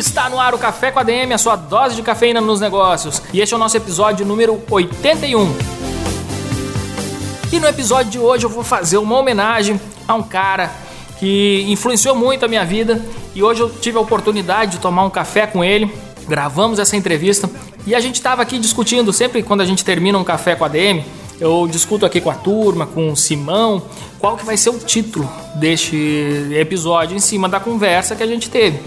Está no ar o Café com a DM, a sua dose de cafeína nos negócios. E este é o nosso episódio número 81. E no episódio de hoje eu vou fazer uma homenagem a um cara que influenciou muito a minha vida e hoje eu tive a oportunidade de tomar um café com ele. Gravamos essa entrevista e a gente estava aqui discutindo sempre quando a gente termina um café com a DM, eu discuto aqui com a turma, com o Simão, qual que vai ser o título deste episódio em cima da conversa que a gente teve.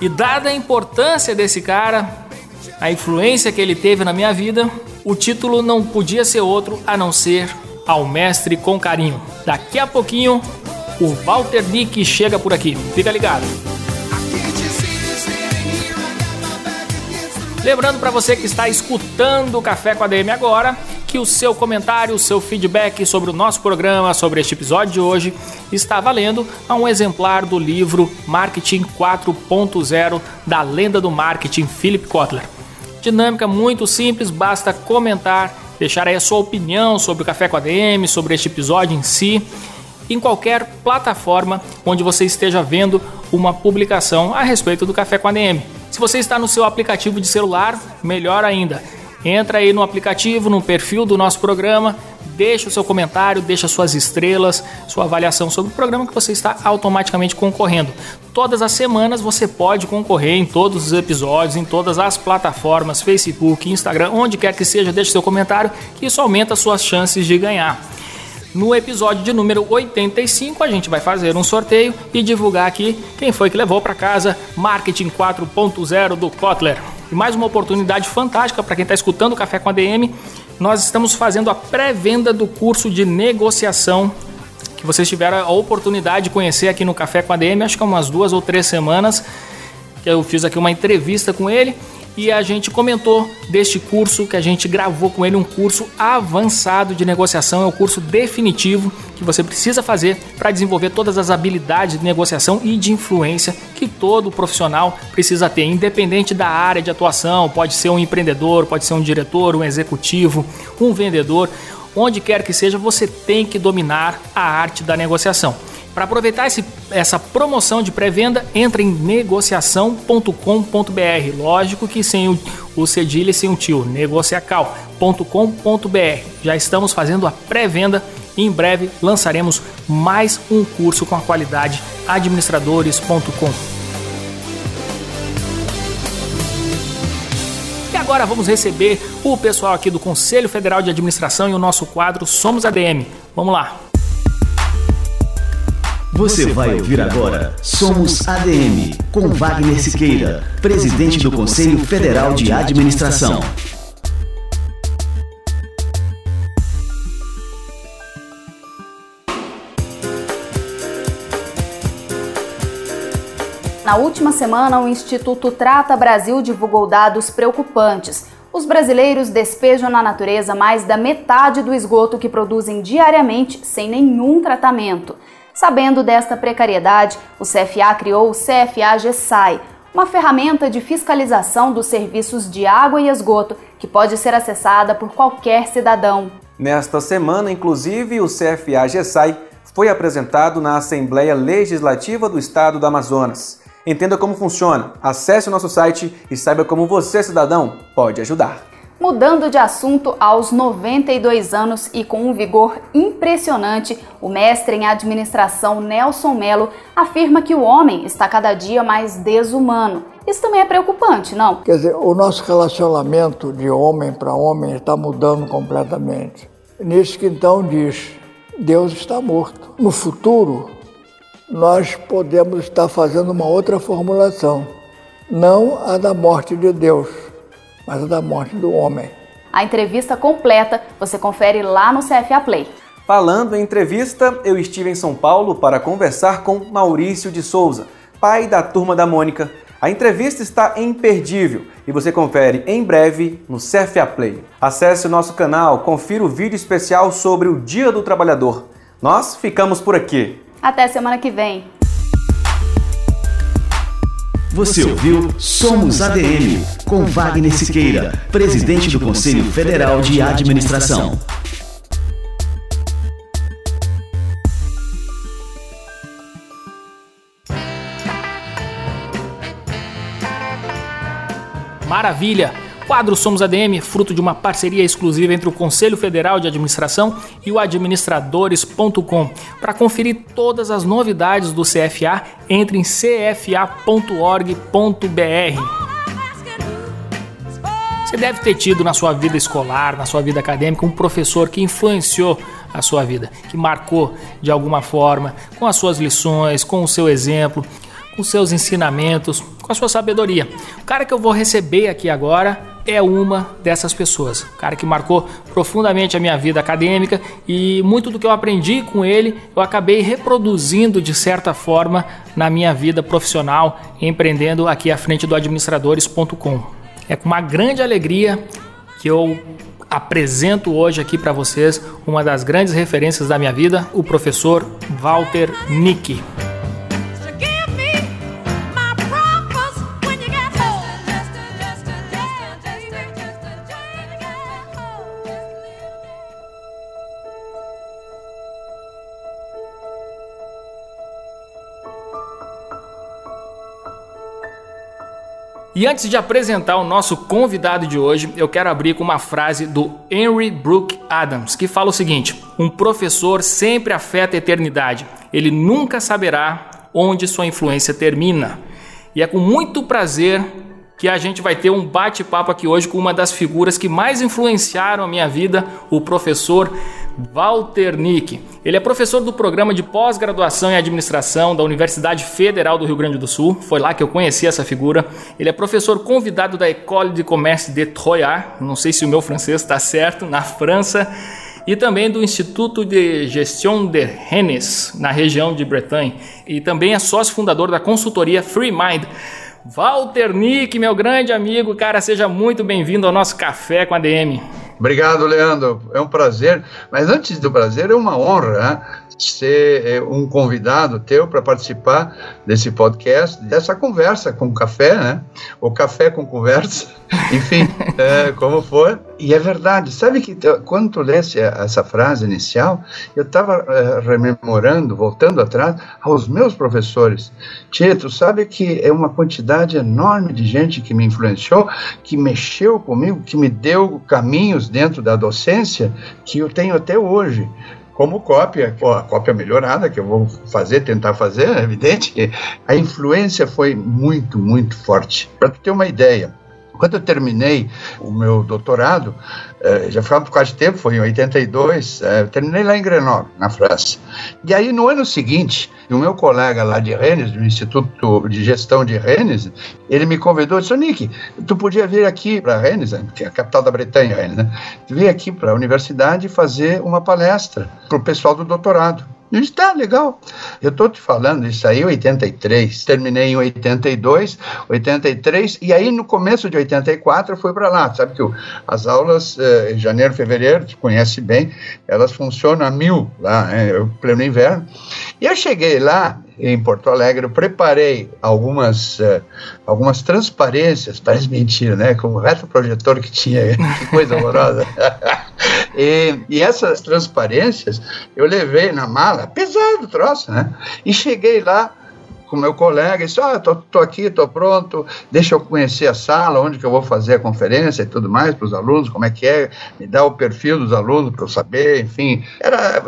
E dada a importância desse cara, a influência que ele teve na minha vida, o título não podia ser outro a não ser Ao Mestre com Carinho. Daqui a pouquinho, o Walter Dick chega por aqui. Fica ligado. Lembrando para você que está escutando o Café com a DM agora, que o seu comentário, o seu feedback sobre o nosso programa, sobre este episódio de hoje, está valendo a um exemplar do livro Marketing 4.0 da lenda do marketing Philip Kotler. Dinâmica muito simples, basta comentar, deixar aí a sua opinião sobre o Café com a DM, sobre este episódio em si, em qualquer plataforma onde você esteja vendo uma publicação a respeito do Café com a DM. Se você está no seu aplicativo de celular, melhor ainda Entra aí no aplicativo, no perfil do nosso programa, deixa o seu comentário, deixa suas estrelas, sua avaliação sobre o programa que você está automaticamente concorrendo. Todas as semanas você pode concorrer em todos os episódios, em todas as plataformas, Facebook, Instagram, onde quer que seja, deixe seu comentário, que isso aumenta suas chances de ganhar. No episódio de número 85, a gente vai fazer um sorteio e divulgar aqui quem foi que levou para casa Marketing 4.0 do Kotler. E mais uma oportunidade fantástica para quem está escutando o Café com a DM. Nós estamos fazendo a pré-venda do curso de negociação que vocês tiveram a oportunidade de conhecer aqui no Café com a DM, acho que há umas duas ou três semanas, que eu fiz aqui uma entrevista com ele e a gente comentou deste curso que a gente gravou com ele um curso avançado de negociação, é o curso definitivo que você precisa fazer para desenvolver todas as habilidades de negociação e de influência que todo profissional precisa ter, independente da área de atuação, pode ser um empreendedor, pode ser um diretor, um executivo, um vendedor, onde quer que seja, você tem que dominar a arte da negociação. Para aproveitar esse, essa promoção de pré-venda, entre em negociação.com.br. Lógico que sem o, o cedilha e sem o tio, negociacal.com.br. Já estamos fazendo a pré-venda e em breve lançaremos mais um curso com a qualidade administradores.com. E agora vamos receber o pessoal aqui do Conselho Federal de Administração e o nosso quadro Somos ADM. Vamos lá. Você vai ouvir agora Somos ADM, com Wagner Siqueira, presidente do Conselho Federal de Administração. Na última semana, o Instituto Trata Brasil divulgou dados preocupantes. Os brasileiros despejam na natureza mais da metade do esgoto que produzem diariamente sem nenhum tratamento. Sabendo desta precariedade, o CFA criou o CFA GESAI, uma ferramenta de fiscalização dos serviços de água e esgoto que pode ser acessada por qualquer cidadão. Nesta semana, inclusive, o CFA GESAI foi apresentado na Assembleia Legislativa do Estado do Amazonas. Entenda como funciona, acesse o nosso site e saiba como você, cidadão, pode ajudar. Mudando de assunto aos 92 anos e com um vigor impressionante, o mestre em administração Nelson Melo afirma que o homem está cada dia mais desumano. Isso também é preocupante, não? Quer dizer, o nosso relacionamento de homem para homem está mudando completamente. Nisso que então diz: Deus está morto. No futuro, nós podemos estar fazendo uma outra formulação, não a da morte de Deus mas a da morte do homem. A entrevista completa você confere lá no CFA Play. Falando em entrevista, eu estive em São Paulo para conversar com Maurício de Souza, pai da turma da Mônica. A entrevista está imperdível e você confere em breve no CFA Play. Acesse o nosso canal, confira o vídeo especial sobre o Dia do Trabalhador. Nós ficamos por aqui. Até semana que vem. Você ouviu Somos ADM, com Wagner Siqueira, presidente do Conselho Federal de Administração. Maravilha! Quadro Somos ADM, fruto de uma parceria exclusiva entre o Conselho Federal de Administração e o administradores.com. Para conferir todas as novidades do CFA, entre em cfa.org.br. Você deve ter tido na sua vida escolar, na sua vida acadêmica, um professor que influenciou a sua vida, que marcou de alguma forma, com as suas lições, com o seu exemplo, com seus ensinamentos, com a sua sabedoria. O cara que eu vou receber aqui agora é uma dessas pessoas. O cara que marcou profundamente a minha vida acadêmica e muito do que eu aprendi com ele eu acabei reproduzindo de certa forma na minha vida profissional, empreendendo aqui à frente do administradores.com. É com uma grande alegria que eu apresento hoje aqui para vocês uma das grandes referências da minha vida, o professor Walter Nick. E antes de apresentar o nosso convidado de hoje, eu quero abrir com uma frase do Henry Brooke Adams, que fala o seguinte: Um professor sempre afeta a eternidade. Ele nunca saberá onde sua influência termina. E é com muito prazer que a gente vai ter um bate-papo aqui hoje com uma das figuras que mais influenciaram a minha vida, o professor Walter Nick. Ele é professor do programa de pós-graduação em administração da Universidade Federal do Rio Grande do Sul. Foi lá que eu conheci essa figura. Ele é professor convidado da École de Commerce de Troyes, não sei se o meu francês está certo, na França, e também do Instituto de Gestion de Rennes, na região de Bretagne. E também é sócio fundador da consultoria Free Mind. Walter Nick, meu grande amigo, cara, seja muito bem-vindo ao nosso Café com a DM. Obrigado, Leandro. É um prazer. Mas antes do prazer, é uma honra né? Ser é, um convidado teu para participar desse podcast, dessa conversa com café, né? O café com conversa, enfim, é, como for. E é verdade. Sabe que quando tu lesse essa frase inicial, eu estava é, rememorando, voltando atrás, aos meus professores. Tia, tu sabe que é uma quantidade enorme de gente que me influenciou, que mexeu comigo, que me deu caminhos dentro da docência que eu tenho até hoje como cópia, a cópia melhorada que eu vou fazer, tentar fazer, é evidente, a influência foi muito, muito forte. Para ter uma ideia, quando eu terminei o meu doutorado, eh, já foi por causa de tempo, foi em 82, eh, eu terminei lá em Grenoble, na França. E aí, no ano seguinte, o meu colega lá de Rennes, do Instituto de Gestão de Rennes, ele me convidou disse, Nick, tu podia vir aqui para Rennes, que é a capital da Bretanha, Rennes, né? Vir aqui para a universidade fazer uma palestra para o pessoal do doutorado. Eu disse, tá, legal. Eu estou te falando, isso aí em 83, terminei em 82, 83, e aí no começo de 84 eu fui para lá. Sabe que as aulas, eh, janeiro, fevereiro, te conhece bem, elas funcionam a mil lá, né, pleno inverno. E eu cheguei lá, em Porto Alegre, eu preparei algumas, uh, algumas transparências, parece mentira, né? Com o retroprojetor que tinha, que coisa horrorosa. e, e, essas transparências eu levei na mala, pesado o troço, né? E cheguei lá com meu colega, e disse, ah, tô, tô aqui, tô pronto, deixa eu conhecer a sala, onde que eu vou fazer a conferência e tudo mais para os alunos, como é que é, me dá o perfil dos alunos para eu saber, enfim, era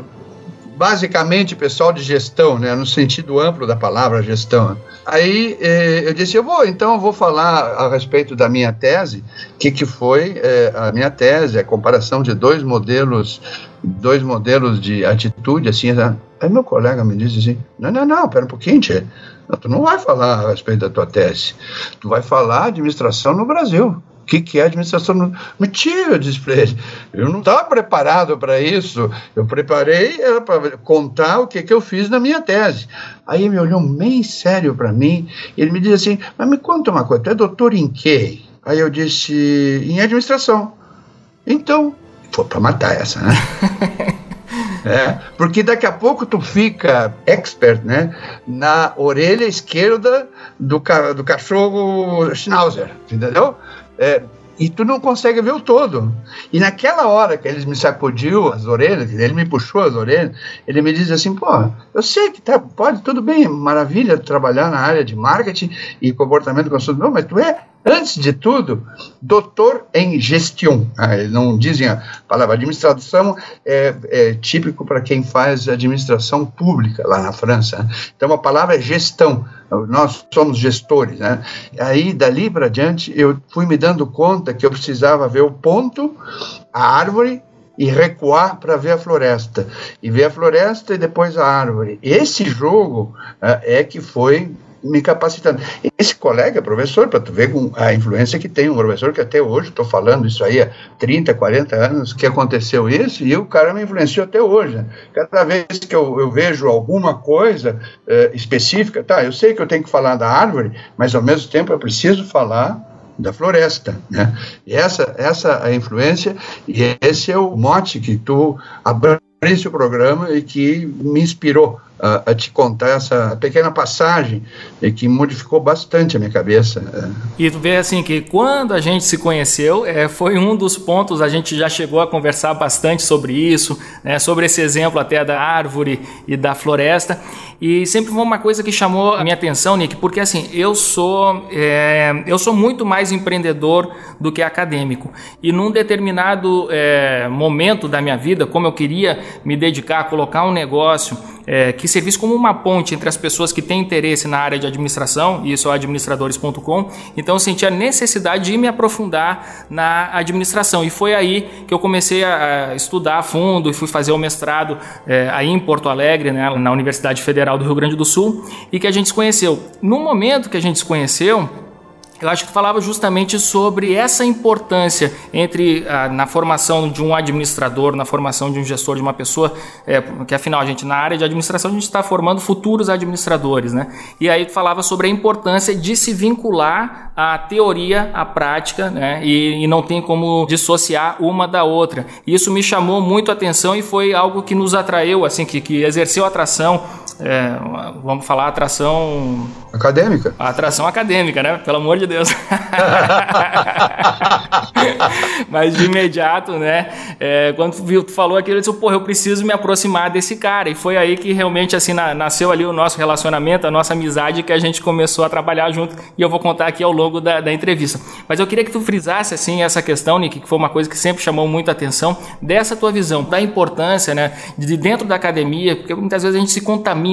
basicamente pessoal de gestão, né, no sentido amplo da palavra gestão. Aí eh, eu disse, eu vou, então eu vou falar a respeito da minha tese, que que foi eh, a minha tese, a comparação de dois modelos, dois modelos de atitude, assim, né? aí meu colega me disse assim, não, não, não, pera um pouquinho, tchê. Não, tu não vai falar a respeito da tua tese, tu vai falar administração no Brasil que, que é administração. Mentira, eu disse para ele. Eu não estava preparado para isso. Eu preparei para contar o que, que eu fiz na minha tese. Aí ele me olhou bem sério para mim. Ele me disse assim: Mas me conta uma coisa, tu é doutor em quê? Aí eu disse: Em administração. Então, foi para matar essa, né? É, porque daqui a pouco tu fica expert, né, na orelha esquerda do, ca do cachorro Schnauzer, entendeu? É, e tu não consegue ver o todo. E naquela hora que ele me sacudiu as orelhas, ele me puxou as orelhas, ele me diz assim, pô, eu sei que tá, pode, tudo bem, maravilha trabalhar na área de marketing e comportamento consumidor, mas tu é Antes de tudo, doutor em gestão. Ah, não dizem a palavra administração, é, é típico para quem faz administração pública lá na França. Então a palavra é gestão. Nós somos gestores. Né? Aí, dali para diante, eu fui me dando conta que eu precisava ver o ponto, a árvore e recuar para ver a floresta. E ver a floresta e depois a árvore. Esse jogo é, é que foi me capacitando. Esse colega é professor, para tu ver a influência que tem um professor que até hoje, estou falando isso aí há 30, 40 anos que aconteceu isso, e o cara me influenciou até hoje. Né? Cada vez que eu, eu vejo alguma coisa uh, específica, tá, eu sei que eu tenho que falar da árvore, mas ao mesmo tempo eu preciso falar da floresta, né? E essa, essa é a influência e esse é o mote que tu abriste o programa e que me inspirou a, a, te contar essa pequena passagem que modificou bastante a minha cabeça. É. E tu vê assim que quando a gente se conheceu, é, foi um dos pontos, a gente já chegou a conversar bastante sobre isso, né, sobre esse exemplo até da árvore e da floresta. E sempre foi uma coisa que chamou a minha atenção, Nick, porque assim, eu sou, é, eu sou muito mais empreendedor do que acadêmico. E num determinado é, momento da minha vida, como eu queria me dedicar a colocar um negócio é, que servisse como uma ponte entre as pessoas que têm interesse na área de administração, e isso é administradores.com, então eu senti a necessidade de me aprofundar na administração. E foi aí que eu comecei a estudar a fundo e fui fazer o mestrado é, aí em Porto Alegre, né, na Universidade Federal do Rio Grande do Sul, e que a gente se conheceu. No momento que a gente se conheceu, eu acho que falava justamente sobre essa importância entre ah, na formação de um administrador, na formação de um gestor, de uma pessoa, é, que afinal gente na área de administração a gente está formando futuros administradores, né? E aí falava sobre a importância de se vincular a teoria à prática, né? E, e não tem como dissociar uma da outra. Isso me chamou muito a atenção e foi algo que nos atraiu, assim, que, que exerceu atração é, vamos falar atração acadêmica. Atração acadêmica, né? Pelo amor de Deus. Mas de imediato, né? É, quando tu, viu, tu falou aquilo, eu disse, porra, eu preciso me aproximar desse cara. E foi aí que realmente assim na, nasceu ali o nosso relacionamento, a nossa amizade, que a gente começou a trabalhar junto. E eu vou contar aqui ao longo da, da entrevista. Mas eu queria que tu frisasse assim essa questão, Nick, que foi uma coisa que sempre chamou muita atenção, dessa tua visão, da importância, né? De dentro da academia, porque muitas vezes a gente se contamina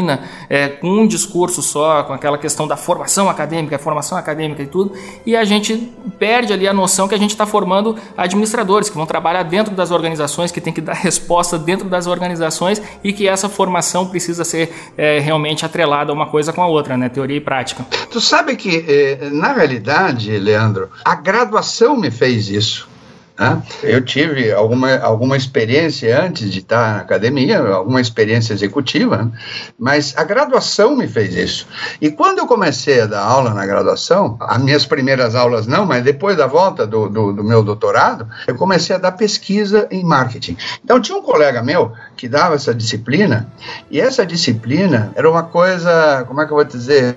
é, com um discurso só, com aquela questão da formação acadêmica, formação acadêmica e tudo, e a gente perde ali a noção que a gente está formando administradores que vão trabalhar dentro das organizações, que tem que dar resposta dentro das organizações e que essa formação precisa ser é, realmente atrelada uma coisa com a outra, né? Teoria e prática. Tu sabe que, eh, na realidade, Leandro, a graduação me fez isso. Né? Eu tive alguma, alguma experiência antes de estar na academia, alguma experiência executiva, né? mas a graduação me fez isso. E quando eu comecei a dar aula na graduação, as minhas primeiras aulas não, mas depois da volta do, do, do meu doutorado, eu comecei a dar pesquisa em marketing. Então tinha um colega meu que dava essa disciplina, e essa disciplina era uma coisa, como é que eu vou dizer,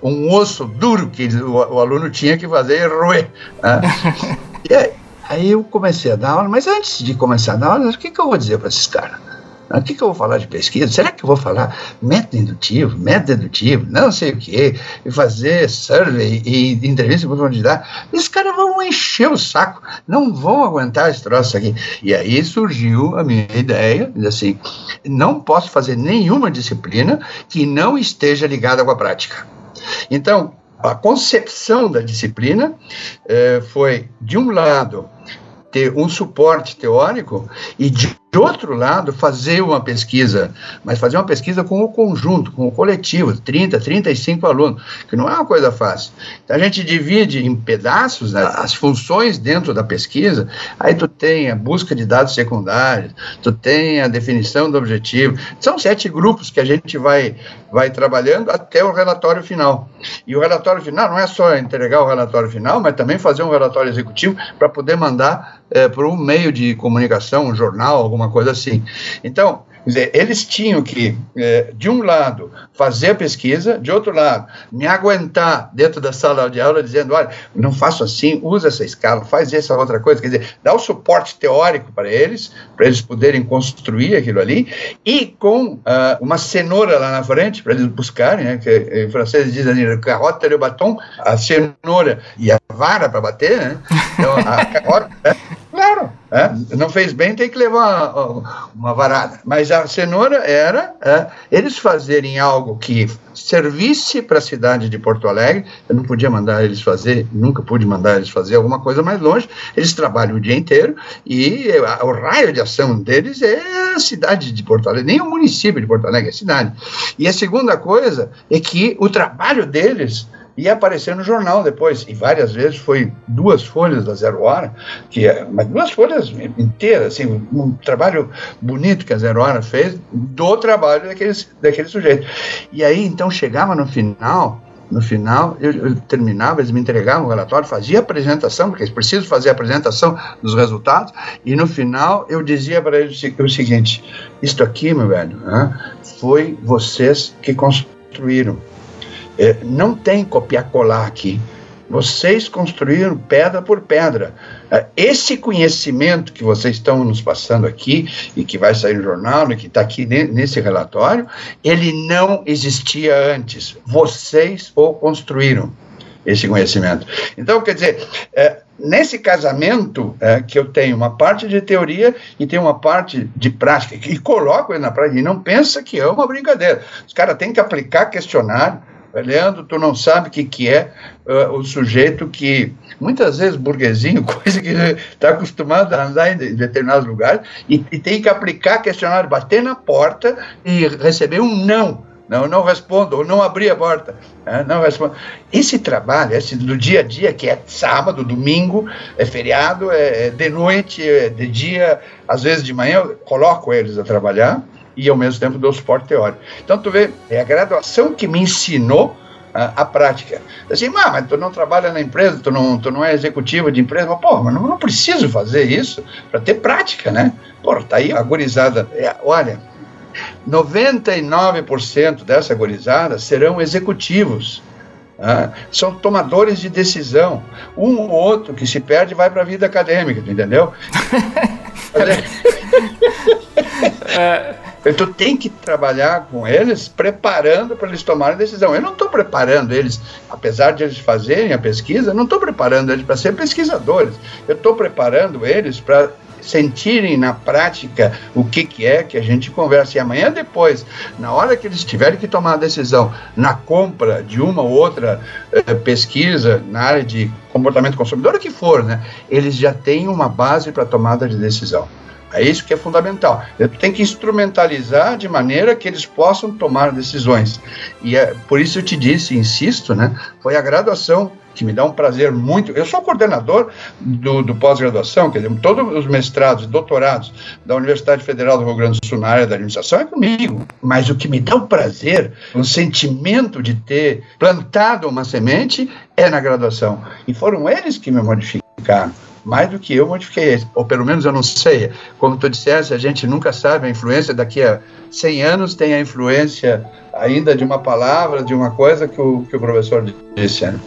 um osso duro que o, o aluno tinha que fazer e roer. Né? E aí, Aí eu comecei a dar aula, mas antes de começar a dar aula, o que, que eu vou dizer para esses caras? O que, que eu vou falar de pesquisa? Será que eu vou falar método indutivo, método dedutivo, não sei o quê, e fazer survey e entrevista com profundidade? Esses caras vão encher o saco, não vão aguentar esse troço aqui. E aí surgiu a minha ideia, assim, não posso fazer nenhuma disciplina que não esteja ligada com a prática. Então, a concepção da disciplina eh, foi, de um lado, ter um suporte teórico e, de de outro lado, fazer uma pesquisa, mas fazer uma pesquisa com o conjunto, com o coletivo, 30, 35 alunos, que não é uma coisa fácil. Então a gente divide em pedaços né, as funções dentro da pesquisa, aí tu tem a busca de dados secundários, tu tem a definição do objetivo. São sete grupos que a gente vai, vai trabalhando até o relatório final. E o relatório final não é só entregar o relatório final, mas também fazer um relatório executivo para poder mandar é, para um meio de comunicação, um jornal, alguma coisa assim. Então, eles tinham que, é, de um lado, fazer a pesquisa, de outro lado, me aguentar dentro da sala de aula dizendo: olha, não faço assim, usa essa escala, faz essa outra coisa. Quer dizer, dá o suporte teórico para eles, para eles poderem construir aquilo ali, e com uh, uma cenoura lá na frente, para eles buscarem, né, que em francês dizem carrota e batom, a cenoura e a vara para bater, né? Então, a carrota. Né? Claro, é, não fez bem, tem que levar uma, uma varada. Mas a cenoura era é, eles fazerem algo que servisse para a cidade de Porto Alegre. Eu não podia mandar eles fazer, nunca pude mandar eles fazer alguma coisa mais longe. Eles trabalham o dia inteiro e o raio de ação deles é a cidade de Porto Alegre, nem o município de Porto Alegre, é a cidade. E a segunda coisa é que o trabalho deles ia aparecer no jornal depois, e várias vezes foi duas folhas da Zero Hora, que é, mas duas folhas inteiras, assim, um trabalho bonito que a Zero Hora fez do trabalho daquele, daquele sujeito. E aí, então, chegava no final, no final, eu, eu, terminava, eles me entregavam o relatório, fazia a apresentação, porque eles precisam fazer a apresentação dos resultados, e no final eu dizia para eles o seguinte: Isto aqui, meu velho, né, foi vocês que construíram. É, não tem copiar-colar aqui. Vocês construíram pedra por pedra. É, esse conhecimento que vocês estão nos passando aqui, e que vai sair no jornal, e que está aqui nesse relatório, ele não existia antes. Vocês o construíram, esse conhecimento. Então, quer dizer, é, nesse casamento é, que eu tenho uma parte de teoria e tenho uma parte de prática, e coloco ele na prática, e não pensa que é uma brincadeira. Os caras têm que aplicar questionário, Leandro, tu não sabe o que, que é uh, o sujeito que, muitas vezes, burguesinho, coisa que está acostumado a andar em determinados lugares, e, e, tem que aplicar questionário, bater na porta e receber um não. Não, não respondo, ou não abrir a porta. Né? Não respondo. Esse trabalho, esse do dia a dia, que é sábado, domingo, é feriado, é, é de noite, é de dia, às vezes de manhã, eu coloco eles a trabalhar e ao mesmo tempo dou suporte teórico. Então, tu vê, é a graduação que me ensinou a, a prática. Assim, ah, mas tu não trabalha na empresa, tu não, tu não é executivo de empresa, mas, pô, mas não, não preciso fazer isso para ter prática, né? Pô, tá aí a gurizada. É, olha, 99% dessa gurizada serão executivos. Ah, são tomadores de decisão. Um ou outro que se perde vai para a vida acadêmica, entendeu? é, tu tem que trabalhar com eles, preparando para eles tomarem decisão. Eu não estou preparando eles, apesar de eles fazerem a pesquisa, não estou preparando eles para ser pesquisadores. Eu estou preparando eles para sentirem na prática o que, que é que a gente conversa. E amanhã depois, na hora que eles tiverem que tomar a decisão na compra de uma ou outra eh, pesquisa na área de comportamento consumidor, o que for, né, eles já têm uma base para tomada de decisão. É isso que é fundamental. Tem que instrumentalizar de maneira que eles possam tomar decisões. E é, por isso eu te disse, insisto, né? Foi a graduação que me dá um prazer muito. Eu sou coordenador do, do pós-graduação, quer dizer, todos os mestrados e doutorados da Universidade Federal do Rio Grande do Sul na área da administração é comigo. Mas o que me dá o prazer, o sentimento de ter plantado uma semente é na graduação. E foram eles que me modificaram mais do que eu modifiquei, ou pelo menos eu não sei. Como tu disseste, a gente nunca sabe a influência, daqui a 100 anos tem a influência ainda de uma palavra, de uma coisa que o, que o professor disse. Né?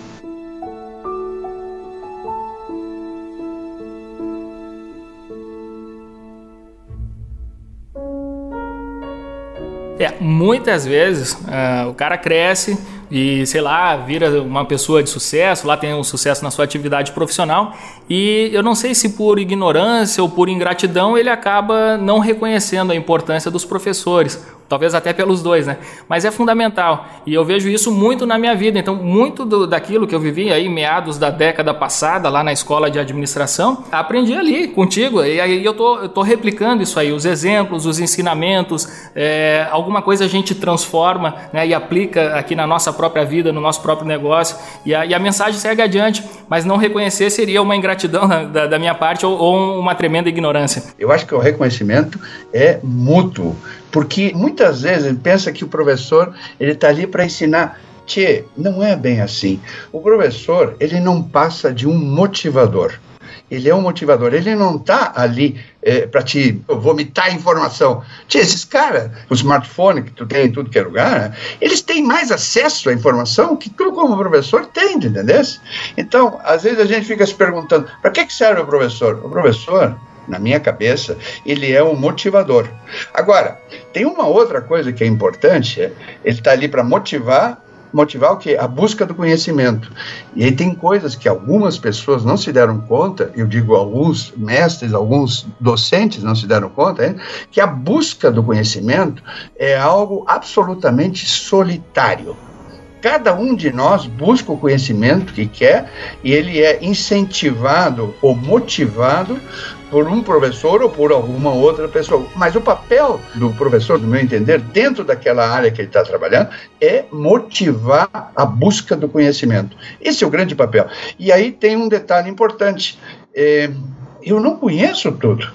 É, muitas vezes uh, o cara cresce e, sei lá, vira uma pessoa de sucesso, lá tem um sucesso na sua atividade profissional e eu não sei se por ignorância ou por ingratidão ele acaba não reconhecendo a importância dos professores. Talvez até pelos dois, né? Mas é fundamental e eu vejo isso muito na minha vida. Então, muito do, daquilo que eu vivi aí meados da década passada lá na escola de administração, aprendi ali contigo e aí eu tô, eu tô replicando isso aí, os exemplos, os ensinamentos, é, alguma coisa a gente transforma né, e aplica aqui na nossa própria vida, no nosso próprio negócio e a, e a mensagem segue adiante, mas não reconhecer seria uma ingratidão da, da minha parte ou, ou uma tremenda ignorância. Eu acho que o reconhecimento é mútuo, porque muitas vezes ele pensa que o professor ele está ali para ensinar. Tchê, não é bem assim. O professor ele não passa de um motivador ele é um motivador, ele não está ali é, para te vomitar informação. Tia, esses caras, o smartphone que tu tem em tudo que é lugar, né, eles têm mais acesso à informação que tu, como professor, tem, entendeu? Então, às vezes a gente fica se perguntando, para que, que serve o professor? O professor, na minha cabeça, ele é um motivador. Agora, tem uma outra coisa que é importante, é, ele está ali para motivar motivar o quê? A busca do conhecimento. E aí tem coisas que algumas pessoas não se deram conta, eu digo alguns mestres, alguns docentes não se deram conta, hein? que a busca do conhecimento é algo absolutamente solitário. Cada um de nós busca o conhecimento que quer e ele é incentivado ou motivado por um professor ou por alguma outra pessoa. Mas o papel do professor, do meu entender, dentro daquela área que ele está trabalhando, é motivar a busca do conhecimento. Esse é o grande papel. E aí tem um detalhe importante. É, eu não conheço tudo.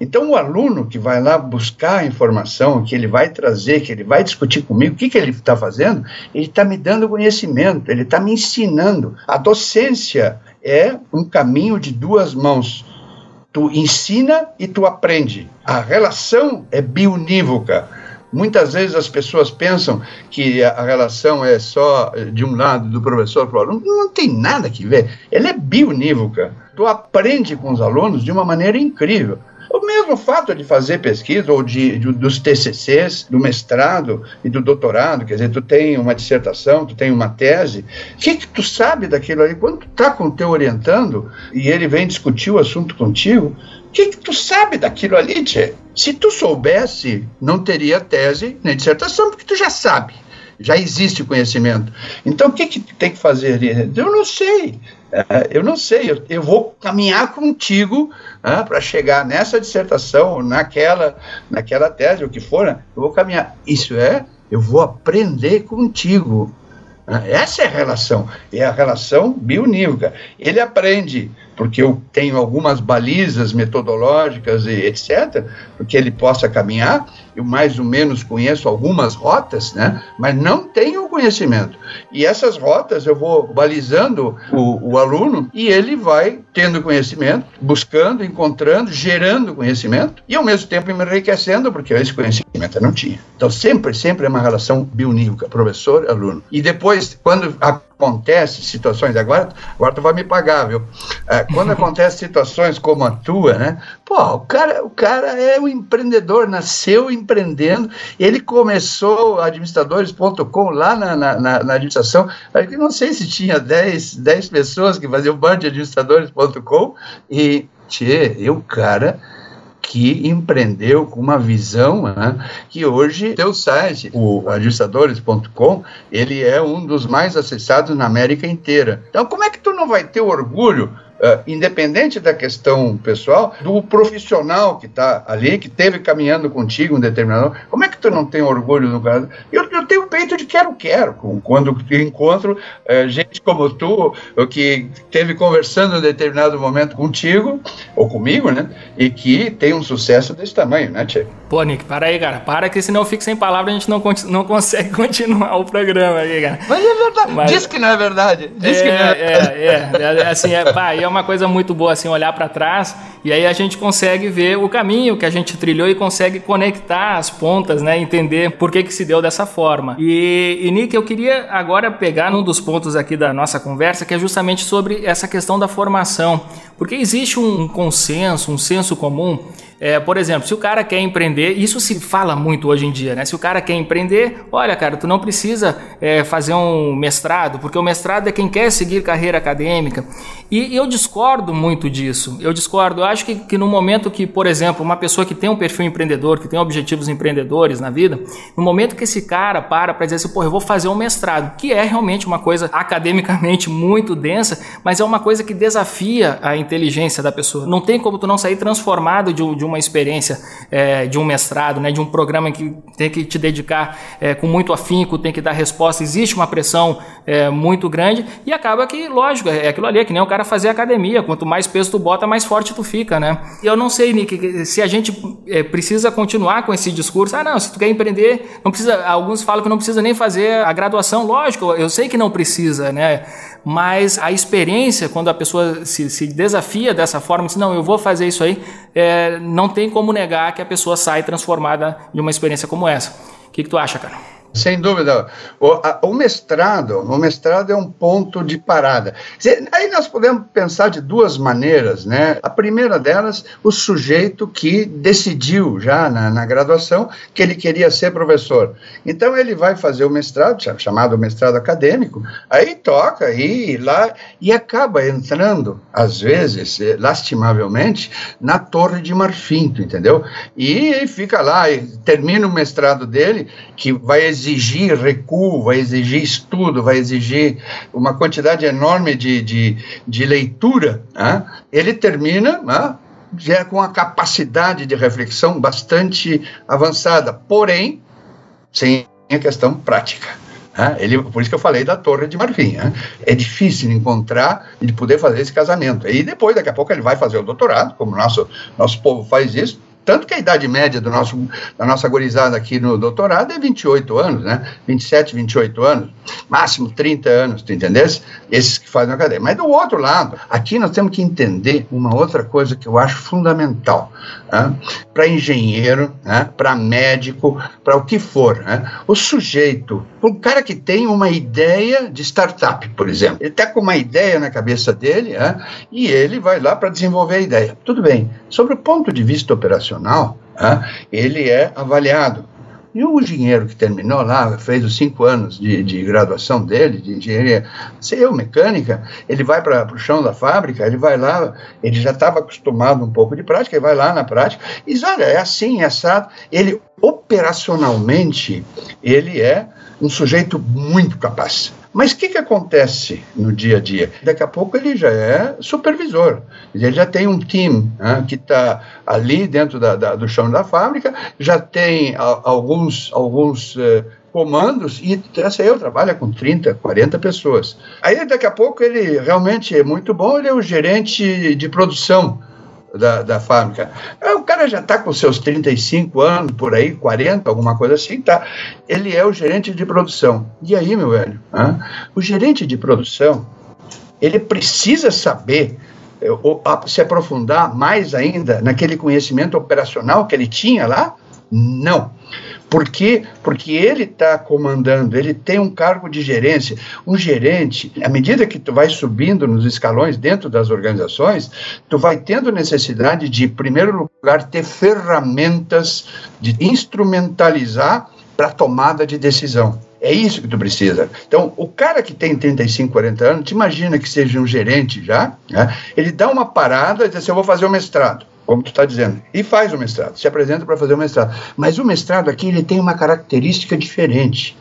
Então, o aluno que vai lá buscar a informação, que ele vai trazer, que ele vai discutir comigo, o que, que ele está fazendo? Ele está me dando conhecimento, ele está me ensinando. A docência é um caminho de duas mãos tu ensina e tu aprende. A relação é bionívoca. Muitas vezes as pessoas pensam que a relação é só de um lado, do professor para o aluno. Não tem nada que ver. Ela é bionívoca. Tu aprende com os alunos de uma maneira incrível. O mesmo fato de fazer pesquisa, ou de, de, dos TCCs, do mestrado e do doutorado, quer dizer, tu tem uma dissertação, tu tem uma tese, o que, que tu sabe daquilo ali? Quando tu está com o teu orientando e ele vem discutir o assunto contigo, o que, que tu sabe daquilo ali, tchê? Se tu soubesse, não teria tese nem dissertação, porque tu já sabe já existe conhecimento. Então, o que, que tem que fazer? Eu não sei. É, eu não sei, eu, eu, vou caminhar contigo né, para chegar nessa dissertação, naquela, naquela tese, o que for, né, eu vou caminhar. Isso é, eu vou aprender contigo. Né. Essa é a relação, é a relação bionívoca. Ele aprende porque eu tenho algumas balizas metodológicas e etc., porque ele possa caminhar. Eu mais ou menos conheço algumas rotas, né? mas não tenho o conhecimento. E essas rotas eu vou balizando o, o aluno e ele vai tendo conhecimento, buscando, encontrando, gerando conhecimento e ao mesmo tempo me enriquecendo, porque esse conhecimento eu não tinha. Então sempre, sempre é uma relação bionívoca, professor-aluno. E depois, quando a acontece situações, agora, agora tu vai me pagar, viu? É, quando acontece situações como a tua, né? Pô, o cara, o cara é um empreendedor, nasceu empreendendo, ele começou administradores.com lá na, na, na, administração, eu não sei se tinha 10, 10 pessoas que faziam bando de administradores.com, e, tchê, eu, cara que empreendeu com uma visão né, que hoje teu site, o ajustadores.com, ele é um dos mais acessados na América inteira. Então, como é que tu não vai ter orgulho Uh, independente da questão pessoal, do profissional que está ali, que teve caminhando contigo um determinado. Como é que tu não tem orgulho no caso? Eu, eu tenho peito de quero-quero quando encontro uh, gente como tu, que teve conversando em determinado momento contigo, ou comigo, né? E que tem um sucesso desse tamanho, né, Tchê? Pô, Nick, para aí, cara. Para que senão eu fico sem palavras e a gente não, não consegue continuar o programa aí, cara. Mas é verdade. Mas... Diz que não é verdade. Diz é, que não é, é, é, é, assim, é, pá, é uma coisa muito boa, assim, olhar para trás e aí a gente consegue ver o caminho que a gente trilhou e consegue conectar as pontas, né? Entender por que que se deu dessa forma. E, e Nick, eu queria agora pegar num dos pontos aqui da nossa conversa, que é justamente sobre essa questão da formação. Porque existe um consenso, um senso comum É, por exemplo, se o cara quer empreender, isso se fala muito hoje em dia, né? Se o cara quer empreender, olha, cara, tu não precisa é, fazer um mestrado, porque o mestrado é quem quer seguir carreira acadêmica. E, eu discordo muito disso. Eu discordo. Eu acho que, que no momento que, por exemplo, uma pessoa que tem um perfil empreendedor, que tem objetivos empreendedores na vida, no momento que esse cara para para dizer assim, pô, eu vou fazer um mestrado, que é realmente uma coisa academicamente muito densa, mas é uma coisa que desafia a inteligência da pessoa. Não tem como tu não sair transformado de, de uma experiência é, de um mestrado, né, de um programa que tem que te dedicar é, com muito afinco, tem que dar resposta, existe uma pressão é, muito grande e acaba que, lógico, é aquilo ali, é que nem o cara fazer academia, quanto mais peso tu bota, mais forte tu fica, né? E eu não sei, Nick, se a gente é, precisa continuar com esse discurso, ah não, se tu quer empreender, não precisa, alguns falam que não precisa nem fazer a graduação, lógico, eu sei que não precisa, né? mas a experiência, quando a pessoa se, se desafia dessa forma, diz, não, eu vou fazer isso aí, é, não tem como negar que a pessoa sai transformada de uma experiência como essa. O que, que tu acha, cara? Sem dúvida. O, a, o, mestrado, o mestrado é um ponto de parada. Aí nós podemos pensar de duas maneiras, né? A primeira delas, o sujeito que decidiu já na, na graduação que ele queria ser professor. Então ele vai fazer o mestrado, chamado mestrado acadêmico, aí toca e lá e acaba entrando, às vezes, eh, lastimavelmente, na torre de marfim, entendeu? E fica lá, e termina o mestrado dele, que vai exigir recuo, vai exigir estudo, vai exigir uma quantidade enorme de, de, de leitura, né? ele termina né? já com a capacidade de reflexão bastante avançada, porém, sem a questão prática. Né? Ele, por isso que eu falei da Torre de Marfim. Né? É difícil encontrar e de poder fazer esse casamento. E depois, daqui a pouco, ele vai fazer o doutorado, como nosso, nosso povo faz isso, tanto que a idade média do nosso, da nossa gorizada aqui no doutorado é 28 anos, né? 27, 28 anos, máximo 30 anos, tu entendesse? Esses que fazem a cadeia. Mas do outro lado, aqui nós temos que entender uma outra coisa que eu acho fundamental. Né? Para engenheiro, né? para médico, para o que for. Né? O sujeito, o cara que tem uma ideia de startup, por exemplo, ele está com uma ideia na cabeça dele né? e ele vai lá para desenvolver a ideia. Tudo bem. Sobre o ponto de vista operacional, profissional, né, ele é avaliado. E o engenheiro que terminou lá, fez os cinco anos de, de graduação dele, de engenharia, sei eu, mecânica, ele vai para o chão da fábrica, ele vai lá, ele já estava acostumado um pouco de prática, ele vai lá na prática e diz, olha, é assim, é assado. Ele, operacionalmente, ele é um sujeito muito capaz. Mas o que, que acontece no dia a dia? Daqui a pouco ele já é supervisor, ele já tem um time né, que está ali dentro da, da, do chão da fábrica, já tem a, alguns, alguns uh, comandos e essa eu trabalha com 30, 40 pessoas. Aí daqui a pouco ele realmente é muito bom, ele é o gerente de produção da, da fábrica. É, o cara já está com seus 35 anos, por aí, 40, alguma coisa assim, tá? Ele é o gerente de produção. E aí, meu velho? O gerente de produção, ele precisa saber eh, se aprofundar mais ainda naquele conhecimento operacional que ele tinha lá? Não. Por quê? Porque ele está comandando, ele tem um cargo de gerência. Um gerente, à medida que tu vai subindo nos escalões dentro das organizações, tu vai tendo necessidade de, em primeiro lugar, ter ferramentas de instrumentalizar para tomada de decisão. É isso que tu precisa. Então, o cara que tem 35, 40 anos, te imagina que seja um gerente já, né? ele dá uma parada e diz assim, eu vou fazer o mestrado como tu está dizendo, e faz o mestrado, se apresenta para fazer o mestrado. Mas o mestrado aqui ele tem uma característica diferente.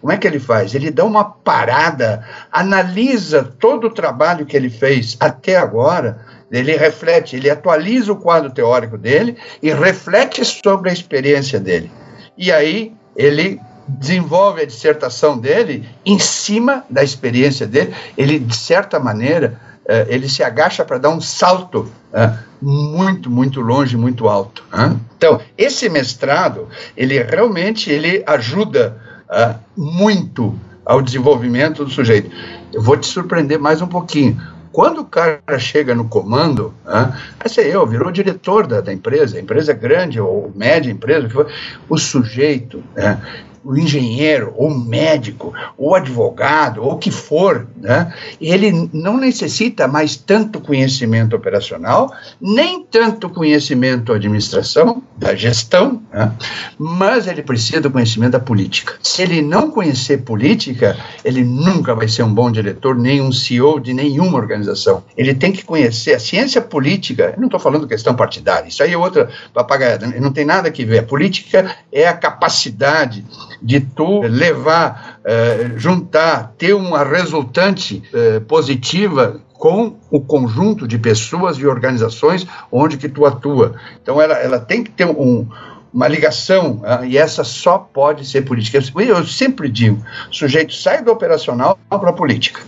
Como é que ele faz? Ele dá uma parada, analisa todo o trabalho que ele fez até agora, ele reflete, ele atualiza o quadro teórico dele e reflete sobre a experiência dele. E aí ele desenvolve a dissertação dele em cima da experiência dele, ele, de certa maneira, ele se agacha para dar um salto eh, muito, muito longe, muito alto. Então, esse mestrado, ele realmente ele ajuda eh, muito ao desenvolvimento do sujeito. Eu vou te surpreender mais um pouquinho. Quando o cara chega no comando, esse é eu, virou diretor da, da empresa, empresa é grande ou média empresa, o sujeito, né, o engenheiro, ou médico, ou advogado, ou o que for, né, ele não necessita mais tanto conhecimento operacional, nem tanto conhecimento da administração, da gestão, né, mas ele precisa do conhecimento da política. Se ele não conhecer política, ele nunca vai ser um bom diretor, nem um CEO de nenhuma organização. Ele tem que conhecer a ciência política, eu não estou falando questão partidária, isso aí é outra papagaiada, não tem nada que ver. A política é a capacidade de tu levar, eh, juntar, ter uma resultante eh, positiva com o conjunto de pessoas e organizações onde que tu atua. Então ela, ela tem que ter um, uma ligação, uh, e essa só pode ser política. Eu, sempre digo, o sujeito sai do operacional para a política.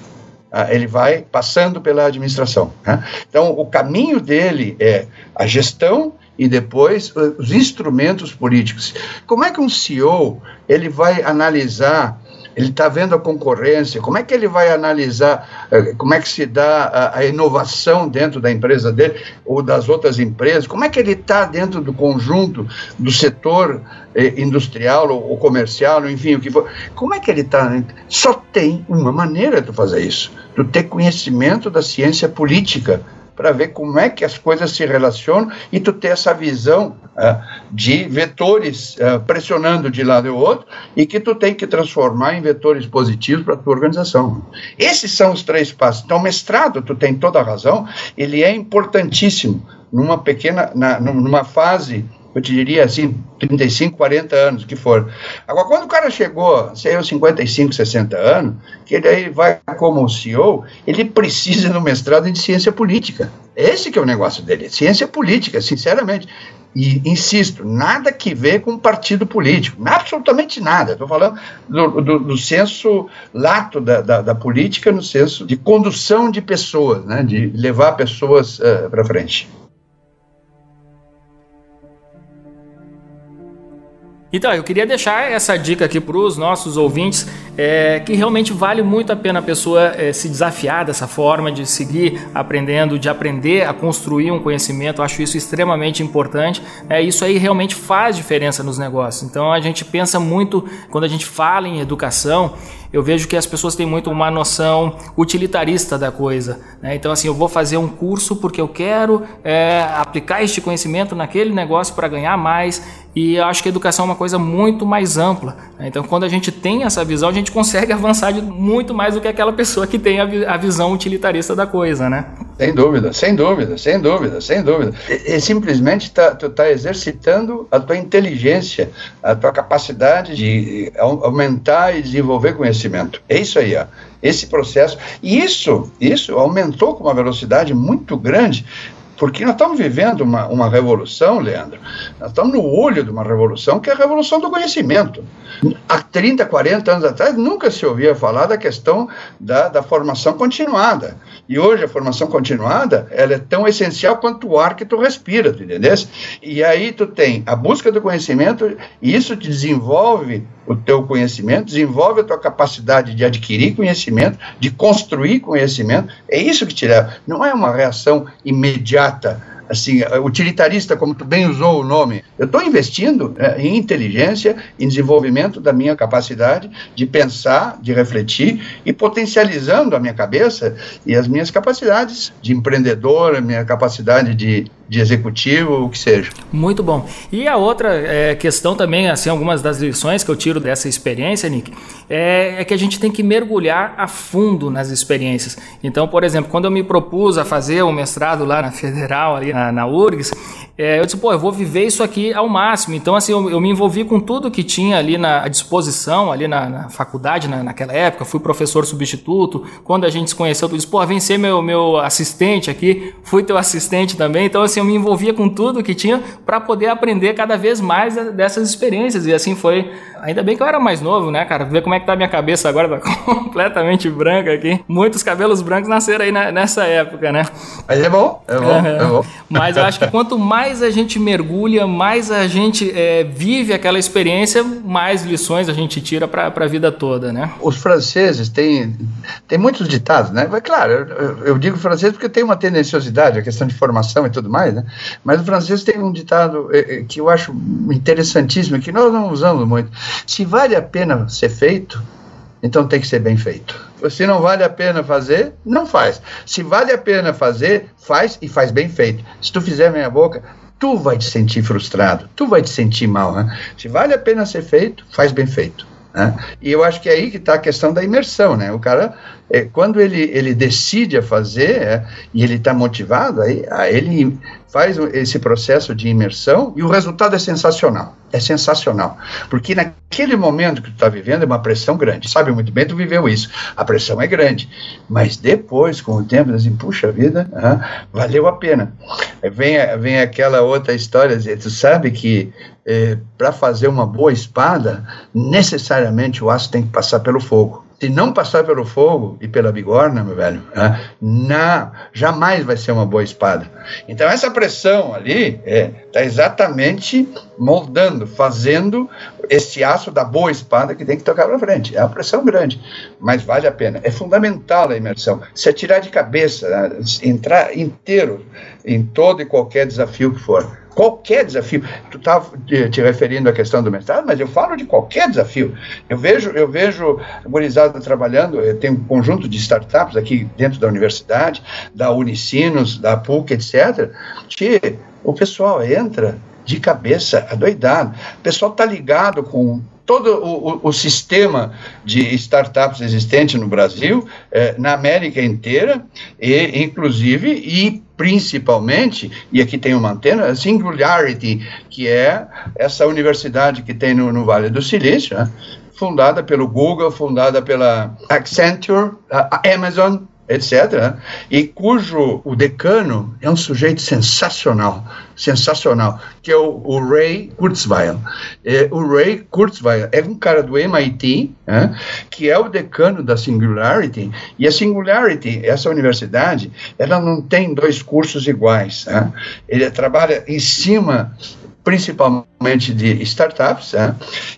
Uh, ele vai passando pela administração. Né? Então, o caminho dele é a gestão e depois os instrumentos políticos. Como é que um CEO ele vai analisar ele está vendo a concorrência, como é que ele vai analisar, eh, como é que se dá a, a inovação dentro da empresa dele ou das outras empresas, como é que ele está dentro do conjunto do setor eh, industrial ou, ou comercial, enfim, o que for, como é que ele está? Só tem uma maneira de fazer isso, de ter conhecimento da ciência política, para ver como é que as coisas se relacionam e tu ter essa visão uh, de vetores uh, pressionando de lado e outro e que tu tem que transformar em vetores positivos para tua organização. Esses são os três passos. Então, mestrado, tu tem toda a razão, ele é importantíssimo numa pequena, na, numa fase eu te diria assim, 35, 40 anos, que for. Agora, quando o cara chegou, sei eu, 55, 60 anos, que ele aí vai como CEO, ele precisa no mestrado em ciência política. Esse que é o negócio dele, ciência política, sinceramente. E, insisto, nada que ver com partido político, absolutamente nada. Estou falando do, do, do, senso lato da, da, da, política, no senso de condução de pessoas, né, de levar pessoas uh, para frente. Então, eu queria deixar essa dica aqui para os nossos ouvintes, é, que realmente vale muito a pena a pessoa é, se desafiar dessa forma, de seguir aprendendo, de aprender a construir um conhecimento. Eu acho isso extremamente importante. É, isso aí realmente faz diferença nos negócios. Então, a gente pensa muito, quando a gente fala em educação, eu vejo que as pessoas têm muito uma noção utilitarista da coisa. Né? Então, assim, eu vou fazer um curso porque eu quero é, aplicar este conhecimento naquele negócio para ganhar mais. E eu acho que a educação é uma coisa muito mais ampla. Né? Então, quando a gente tem essa visão, a gente consegue avançar muito mais do que aquela pessoa que tem a, vi a visão utilitarista da coisa, né? Sem dúvida, sem dúvida, sem dúvida, sem dúvida. E, e simplesmente tá, tu está exercitando a tua inteligência, a tua capacidade de aumentar e desenvolver conhecimento. É isso aí, ó esse processo. E isso, isso aumentou com uma velocidade muito grande porque nós estamos vivendo uma, uma revolução, Leandro. Nós estamos no olho de uma revolução, que é a revolução do conhecimento. Há 30, 40 anos atrás, nunca se ouvia falar da questão da, da formação continuada. E hoje a formação continuada, ela é tão essencial quanto o ar que tu respira, tu entendesse? E aí tu tem a busca do conhecimento, e isso te desenvolve o teu conhecimento, desenvolve a tua capacidade de adquirir conhecimento, de construir conhecimento. É isso que te leva. Não é uma reação imediata assim, utilitarista, como tu bem usou o nome. Eu estou investindo é, em inteligência, em desenvolvimento da minha capacidade de pensar, de refletir e potencializando a minha cabeça e as minhas capacidades de empreendedor, a minha capacidade de, de executivo, o que seja. Muito bom. E a outra é, questão também, assim, algumas das lições que eu tiro dessa experiência, Nick, é, é, que a gente tem que mergulhar a fundo nas experiências. Então, por exemplo, quando eu me propus a fazer o um mestrado lá na Federal, ali na, na URGS, é, eu disse, pô, eu vou viver isso aqui ao máximo. Então, assim, eu, eu me envolvi com tudo que tinha ali na disposição, ali na, na faculdade, na, naquela época. Fui professor substituto. Quando a gente se conheceu, eu disse, pô, vem ser meu, meu assistente aqui. Fui teu assistente também. Então, assim, eu me envolvia com tudo que tinha para poder aprender cada vez mais dessas experiências. E assim foi. Ainda bem que eu era mais novo, né, cara? Ver como é que tá a minha cabeça agora, tá completamente branca aqui. Muitos cabelos brancos nasceram aí nessa época, né? Mas é bom, é bom, é, é bom. Mas eu acho que quanto mais mais a gente mergulha, mais a gente é, vive aquela experiência, mais lições a gente tira para a vida toda, né? Os franceses têm, têm muitos ditados, né? Mas, claro, eu, eu digo francês porque tem uma tendenciosidade, a questão de formação e tudo mais, né? Mas os franceses têm um ditado é, é, que eu acho interessantíssimo, que nós não usamos muito. Se vale a pena ser feito, então tem que ser bem feito. Se não vale a pena fazer, não faz. Se vale a pena fazer, faz e faz bem feito. Se tu fizer meia boca, tu vai te sentir frustrado, tu vai te sentir mal. Né? Se vale a pena ser feito, faz bem feito. Né? E eu acho que é aí que está a questão da imersão, né? O cara, é, quando ele, ele decide a fazer é, e ele está motivado, aí, aí ele faz esse processo de imersão e o resultado é sensacional. É sensacional. Porque naquele momento que tu está vivendo é uma pressão grande. Sabe muito bem, tu viveu isso. A pressão é grande. Mas depois, com o tempo, assim, puxa vida, ah, valeu a pena. Vem, vem aquela outra história, tu sabe que é, para fazer uma boa espada, necessariamente o aço tem que passar pelo fogo. Se não passar pelo fogo e pela bigorna, meu velho, né, jamais vai ser uma boa espada. Então, essa pressão ali está é, tá exatamente moldando, fazendo esse aço da boa espada que tem que tocar para frente. É uma pressão grande, mas vale a pena. É fundamental a imersão. Se atirar de cabeça, né, entrar inteiro em todo e qualquer desafio que for qualquer desafio. Tu está te referindo à questão do mestrado, mas eu falo de qualquer desafio. Eu vejo, eu vejo gurizada trabalhando, tem um conjunto de startups aqui dentro da universidade, da Unicinos, da PUC, etc. Que o pessoal entra de cabeça adoidado. O pessoal está ligado com todo o, o, sistema de startups existente no Brasil, eh, na América inteira, e inclusive e principalmente, e aqui tem uma antena, a Singularity, que é essa universidade que tem no, no Vale do Silício, né? fundada pelo Google, fundada pela Accenture, a Amazon, etc., e cujo o decano é um sujeito sensacional, sensacional, que é o, o Ray Kurzweil. É, o Ray Kurzweil é um cara do MIT, é, que é o decano da Singularity, e a Singularity, essa universidade, ela não tem dois cursos iguais. É. Ele trabalha em cima principalmente de startups, é?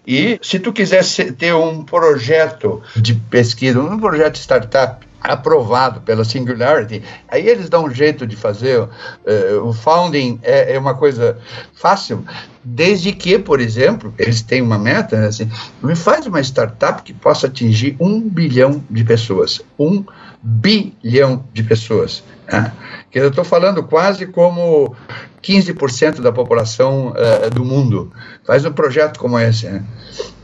e se tu quiser ter um projeto de pesquisa, um projeto de startup aprovado pela Singularity, aí eles dão um jeito de fazer. Uh, o founding é, é, uma coisa fácil, desde que, por exemplo, eles têm uma meta, né, assim, me faz uma startup que possa atingir um bilhão de pessoas. Um bilhão de pessoas. Né? Que eu estou falando quase como 15% da população uh, do mundo. Faz um projeto como esse. Né?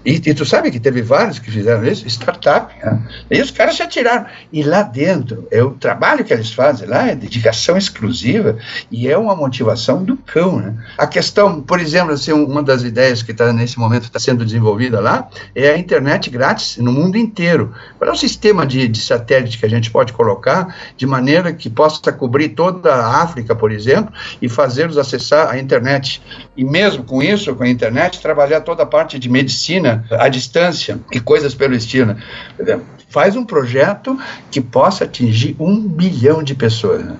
E, e, tu sabe que teve vários que fizeram isso, startup. Né? E os caras se atiraram. E lá dentro, é o trabalho que eles fazem lá é dedicação exclusiva e é uma motivação do cão. Né? A questão, por exemplo, assim, uma das ideias que está nesse momento está sendo desenvolvida lá é a internet grátis no mundo inteiro. Qual é o sistema de, de satélite que a gente pode colocar de maneira que possa cobrir toda a África, por exemplo, e fazê-los acessar a internet? E mesmo com isso, com a internet, trabalhar toda a parte de medicina à distância e coisas pelo estilo. Faz um projeto que possa atingir um bilhão de pessoas. Né?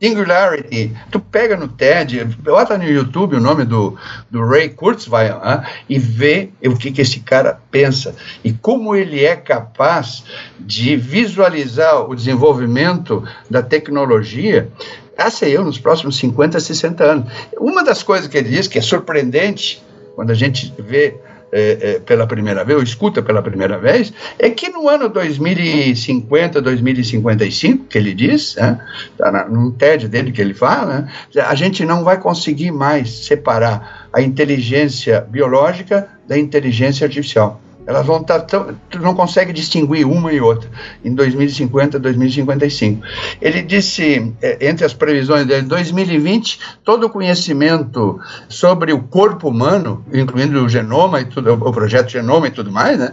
Singularity, tu pega no TED, bota no YouTube o nome do, do Ray Kurzweil né, e vê o que, que esse cara pensa e como ele é capaz de visualizar o desenvolvimento da tecnologia sei eu, nos próximos 50, 60 anos. Uma das coisas que ele diz que é surpreendente quando a gente vê é, é, pela primeira vez, ou escuta pela primeira vez, é que no ano 2050, 2055, que ele diz, né, tá no TED dele que ele fala, né, a gente não vai conseguir mais separar a inteligência biológica da inteligência artificial. Elas vão estar tão, tu não consegue distinguir uma e outra em 2050, 2055. Ele disse, é, entre as previsões dele, 2020, todo o conhecimento sobre o corpo humano, incluindo o genoma e tudo, o projeto genoma e tudo mais, né,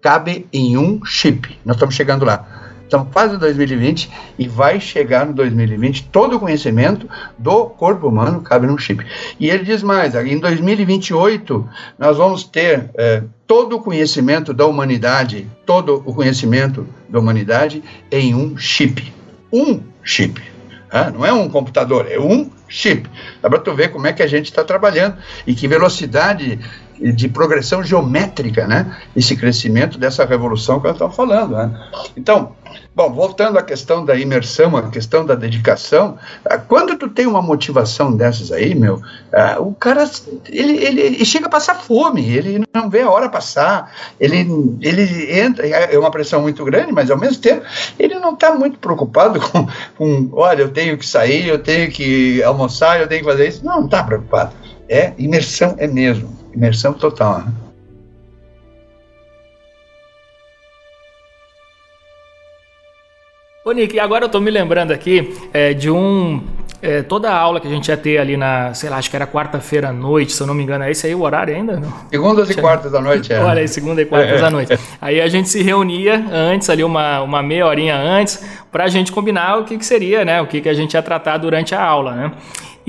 cabe em um chip. Nós estamos chegando lá. Estamos quase em 2020 e vai chegar no 2020 todo o conhecimento do corpo humano cabe num chip. E ele diz mais: em 2028 nós vamos ter é, todo o conhecimento da humanidade, todo o conhecimento da humanidade em um chip. Um chip. Ah, não é um computador, é um chip. Dá para tu ver como é que a gente está trabalhando e que velocidade de progressão geométrica, né? Esse crescimento dessa revolução que nós estamos falando, né? Então, bom, voltando à questão da imersão, à questão da dedicação, ah, quando tu tem uma motivação dessas aí, meu, ah, o cara, ele, ele, ele chega a passar fome, ele não vê a hora passar, ele, ele entra, é uma pressão muito grande, mas ao mesmo tempo, ele não está muito preocupado com, com, olha, eu tenho que sair, eu tenho que almoçar, eu tenho que fazer isso, não, não está preocupado, é imersão, é mesmo imersão total. Né? Ô Nick, agora eu tô me lembrando aqui é, de um. É, toda a aula que a gente ia ter ali na, sei lá, acho que era quarta-feira à noite, se eu não me engano, é esse aí o horário ainda? Não? Segundas e quartas da noite, é. Olha aí, segunda e quartas é. da noite. Aí a gente se reunia antes, ali uma, uma meia horinha antes, para a gente combinar o que, que seria, né? O que, que a gente ia tratar durante a aula, né?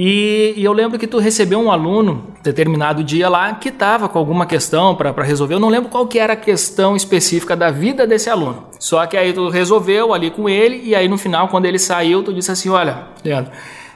E, e, eu lembro que tu recebeu um aluno, determinado dia lá, que estava com alguma questão para resolver. Eu não lembro qual que era a questão específica da vida desse aluno. Só que aí tu resolveu ali com ele, e aí no final, quando ele saiu, tu disse assim: olha, Leandro.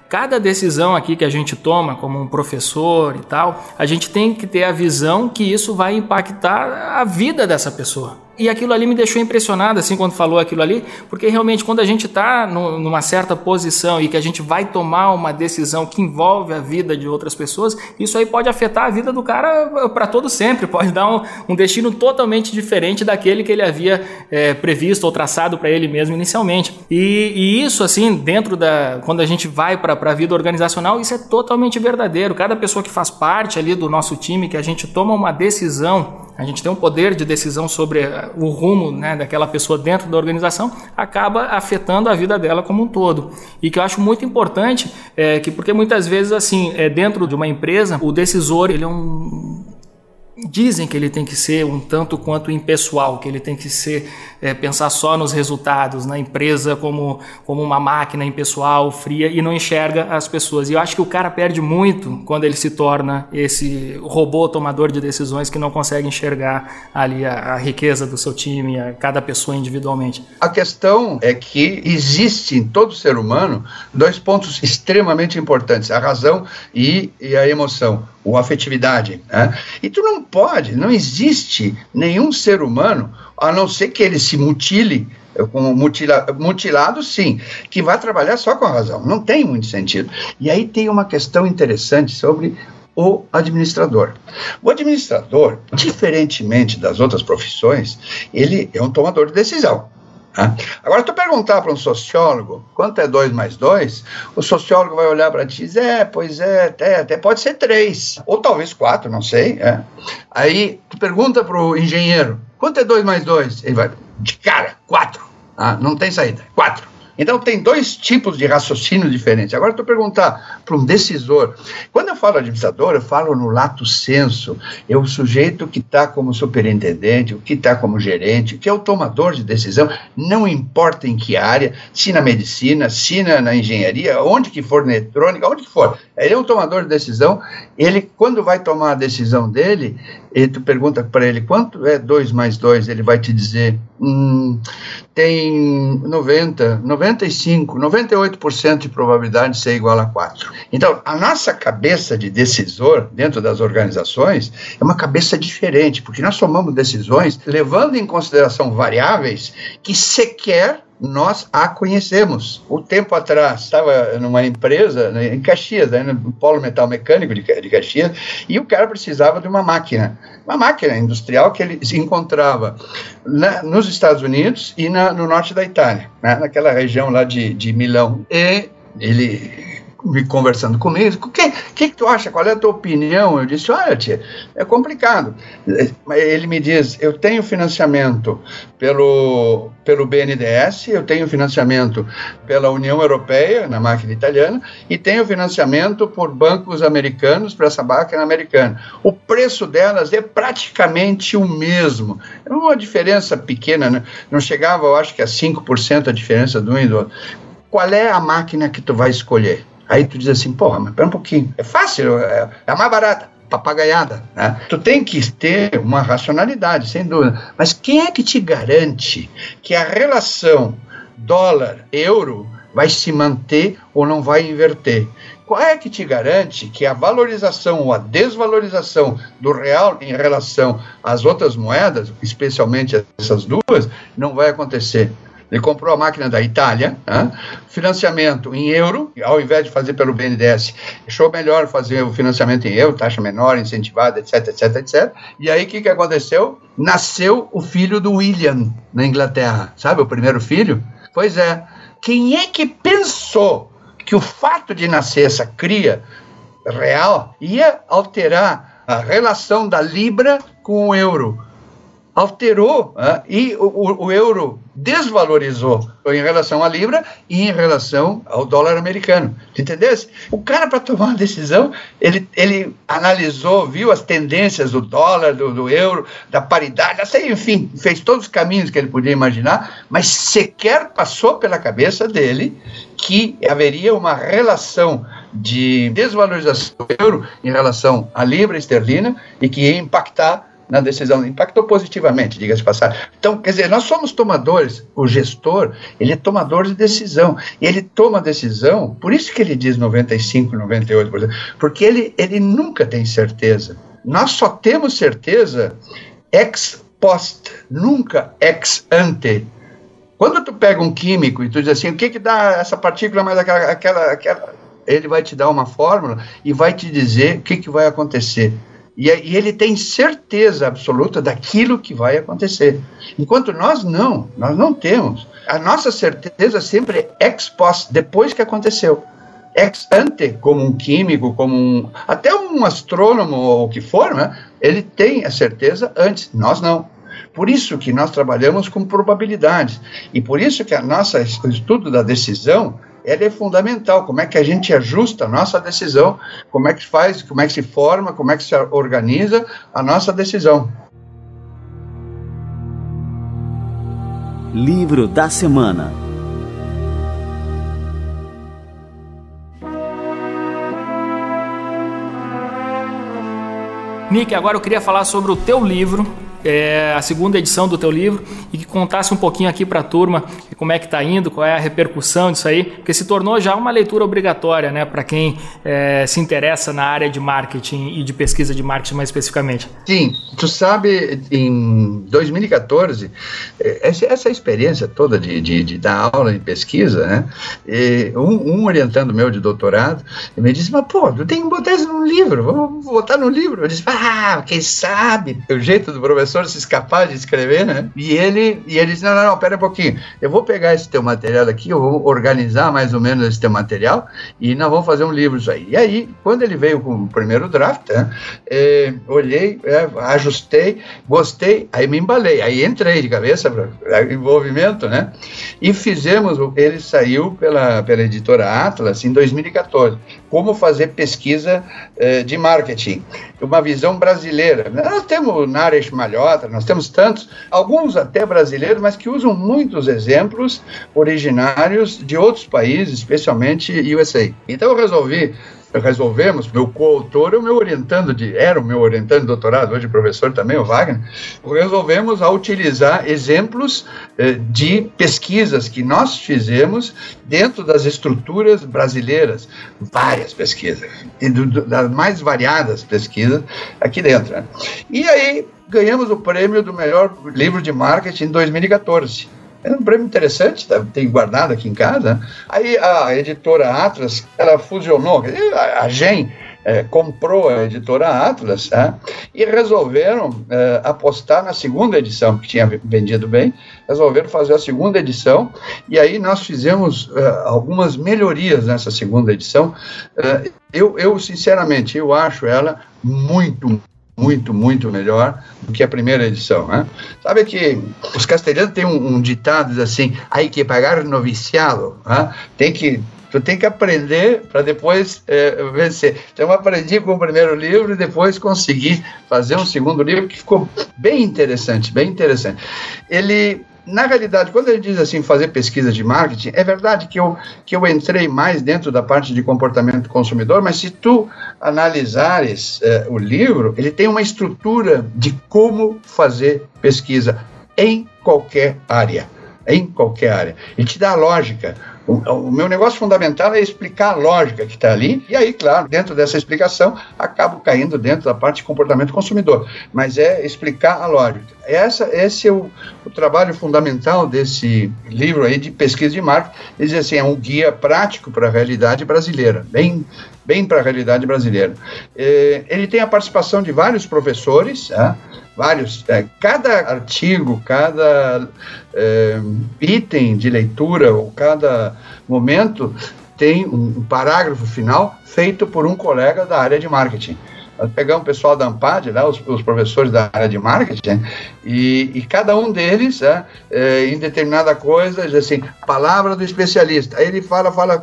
Cada decisão aqui que a gente toma como um professor e tal, a gente tem que ter a visão que isso vai impactar a vida dessa pessoa. E aquilo ali me deixou impressionado, assim, quando falou aquilo ali, porque realmente quando a gente está numa certa posição e que a gente vai tomar uma decisão que envolve a vida de outras pessoas, isso aí pode afetar a vida do cara eh, para todo sempre, pode dar um, um, destino totalmente diferente daquele que ele havia é, previsto ou traçado para ele mesmo inicialmente. E, e, isso, assim, dentro da. Quando a gente vai para a vida organizacional, isso é totalmente verdadeiro. Cada pessoa que faz parte ali do nosso time, que a gente toma uma decisão a gente tem um poder de decisão sobre eh, o rumo né, daquela pessoa dentro da organização, acaba afetando a vida dela como um todo. E que eu acho muito importante, é, que porque muitas vezes assim, é, dentro de uma empresa, o decisor ele é um dizem que ele tem que ser um tanto quanto impessoal, que ele tem que ser é, pensar só nos resultados, na empresa como, como uma máquina impessoal, fria e não enxerga as pessoas. E eu acho que o cara perde muito quando ele se torna esse robô tomador de decisões que não consegue enxergar ali a, a riqueza do seu time, a cada pessoa individualmente. A questão é que existe em todo ser humano dois pontos extremamente importantes: a razão e, e a emoção ou afetividade. Né? E tu não pode, não existe nenhum ser humano, a não ser que ele se mutile, como mutila, mutilado, sim, que vai trabalhar só com a razão. Não tem muito sentido. E aí tem uma questão interessante sobre o administrador. O administrador, diferentemente das outras profissões, ele é um tomador de decisão. Né? Agora, tu perguntar para um sociólogo quanto é 2 mais 2, o sociólogo vai olhar para ti e dizer, é, pois é, até, até pode ser 3, ou talvez 4, não sei. É. Aí, tu pergunta para o engenheiro, quanto é 2 mais 2? Ele vai, de cara, 4. Ah, não tem saída, 4. Então, tem dois tipos de raciocínio diferentes. Agora, tu perguntar para um decisor. Quando eu falo administrador, eu falo no lato senso. É o sujeito que está como superintendente, o que está como gerente, que é o tomador de decisão, não importa em que área, se na medicina, se na, na engenharia, onde que for, na eletrônica, onde que for. Ele é um tomador de decisão. Ele, quando vai tomar a decisão dele, e tu pergunta para ele quanto é 2 mais 2, ele vai te dizer, hum, tem 90, 95, 98% de probabilidade de ser igual a 4. Então, a nossa cabeça de decisor dentro das organizações é uma cabeça diferente, porque nós tomamos decisões levando em consideração variáveis que sequer nós a conhecemos. O tempo atrás, estava numa empresa né, em Caxias, né, no Polo Metal Mecânico de, de Caxias, e o cara precisava de uma máquina, uma máquina industrial que ele se encontrava na, nos Estados Unidos e na, no norte da Itália, né, naquela região lá de, de Milão. E ele me conversando comigo, o que, que, que tu acha? Qual é a tua opinião? Eu disse, olha, tia, é complicado. Ele me diz, eu tenho financiamento pelo, pelo BNDES, eu tenho financiamento pela União Europeia, na máquina italiana, e tenho financiamento por bancos americanos para essa máquina americana. O preço delas é praticamente o mesmo. É uma diferença pequena, né? não chegava, eu acho que a 5% a diferença do um e do outro. Qual é a máquina que tu vai escolher? Aí tu diz assim, porra, mas pera um pouquinho, é fácil, é, é a mais barata, papagaiada, né? Tu tem que ter uma racionalidade, sem dúvida. Mas quem é que te garante que a relação dólar-euro vai se manter ou não vai inverter? qual é que te garante que a valorização ou a desvalorização do real em relação às outras moedas, especialmente essas duas, não vai acontecer? Ele comprou a máquina da Itália, né? financiamento em euro, ao invés de fazer pelo BNDES, achou melhor fazer o financiamento em euro, taxa menor, incentivada, etc, etc, etc. E aí o que, que aconteceu? Nasceu o filho do William na Inglaterra, sabe o primeiro filho? Pois é. Quem é que pensou que o fato de nascer essa cria real ia alterar a relação da libra com o euro? Alterou né, e o, o, euro desvalorizou em relação à libra e em relação ao dólar americano. Entendeu? O cara, para tomar uma decisão, ele, ele analisou, viu as tendências do dólar, do, do euro, da paridade, assim, enfim, fez todos os caminhos que ele podia imaginar, mas sequer passou pela cabeça dele que haveria uma relação de desvalorização do euro em relação à libra esterlina e que ia impactar na decisão, impactou positivamente, diga-se de passagem. Então, quer dizer, nós somos tomadores, o gestor, ele é tomador de decisão, e ele toma decisão, por isso que ele diz 95, 98%, porque ele, ele nunca tem certeza. Nós só temos certeza ex post, nunca ex ante. Quando tu pega um químico e tu diz assim, o que que dá essa partícula mais aquela, aquela, aquela ele vai te dar uma fórmula e vai te dizer o que, que vai acontecer. E, e, ele tem certeza absoluta daquilo que vai acontecer. Enquanto nós não, nós não temos. A nossa certeza sempre é ex post, depois que aconteceu. Ex ante, como um químico, como um. até um astrônomo ou o que for, né? ele tem a certeza antes, nós não. Por isso que nós trabalhamos com probabilidades. E por isso que a nossa, estudo da decisão ela é fundamental. Como é que a gente ajusta a nossa decisão, como é que faz, como é que se forma, como é que se organiza a nossa decisão. Livro da Semana Nick, agora eu queria falar sobre o teu livro, é, a segunda edição do teu livro e que contasse um pouquinho aqui para a turma como é que está indo, qual é a repercussão disso aí, porque se tornou já uma leitura obrigatória, né, para quem é, se interessa na área de marketing e de pesquisa de marketing mais especificamente. Sim, tu sabe, em 2014, é, essa experiência toda de, de, de dar aula em pesquisa, né, um, um, orientando meu de doutorado, me disse, mas pô, tu tem que botar isso no livro, vamos botar no livro. Eu disse, ah, quem sabe, o jeito do professor professor se escapar de escrever, né? E ele, e ele disse: não, não, não, pera um pouquinho, eu vou pegar esse teu material aqui, eu vou organizar mais ou menos esse teu material e nós vamos fazer um livro isso aí. E aí, quando ele veio com o primeiro draft, né, é, olhei, é, ajustei, gostei, aí me embalei, aí entrei de cabeça para envolvimento, né? E fizemos, ele saiu pela, pela editora Atlas em 2014. Como fazer pesquisa é, de marketing, uma visão brasileira. Nós temos Naresh Malhotra, nós temos tantos, alguns até brasileiros, mas que usam muitos exemplos originários de outros países, especialmente USA. Então eu resolvi resolvemos, meu coautor, o meu orientando de, era o meu orientando de doutorado, hoje professor também, o Wagner, resolvemos a utilizar exemplos eh, de pesquisas que nós fizemos dentro das estruturas brasileiras, várias pesquisas, do, do, das mais variadas pesquisas aqui dentro. Né? E aí ganhamos o prêmio do melhor livro de marketing em 2014. É um prêmio interessante, tá, tem guardado aqui em casa. Aí a editora Atlas, ela fusionou, a GEM é, comprou a editora Atlas é, e resolveram é, apostar na segunda edição, que tinha vendido bem, resolveram fazer a segunda edição, e aí nós fizemos é, algumas melhorias nessa segunda edição. É, eu, eu, sinceramente, eu acho ela muito, muito, muito melhor do que a primeira edição. Né? Sabe que os castelhanos têm um, um ditado assim, hay que pagar noviciado, né? tem que tu tem que aprender para depois é, vencer. Então eu aprendi com o primeiro livro e depois consegui fazer um segundo livro que ficou bem interessante, bem interessante. Ele na realidade, quando ele diz assim, fazer pesquisa de marketing, é verdade que eu, que eu entrei mais dentro da parte de comportamento do consumidor, mas se tu analisares eh, o livro, ele tem uma estrutura de como fazer pesquisa em qualquer área. Em qualquer área. Ele te dá a lógica, O, o, meu negócio fundamental é explicar a lógica que está ali, e aí, claro, dentro dessa explicação, acabo caindo dentro da parte de comportamento consumidor, mas é explicar a lógica. Essa, esse é o, o trabalho fundamental desse livro aí de pesquisa de marketing, ele diz assim, é um guia prático para a realidade brasileira, bem bem para a realidade brasileira. É, ele tem a participação de vários professores, é, vários, é, cada artigo, cada é, item de leitura ou cada momento tem um parágrafo final feito por um colega da área de marketing. Pegamos o pessoal da Ampad, os, os, professores da área de marketing, e, e cada um deles, é, é, em determinada coisa, diz assim, palavra do especialista. Aí ele fala, fala,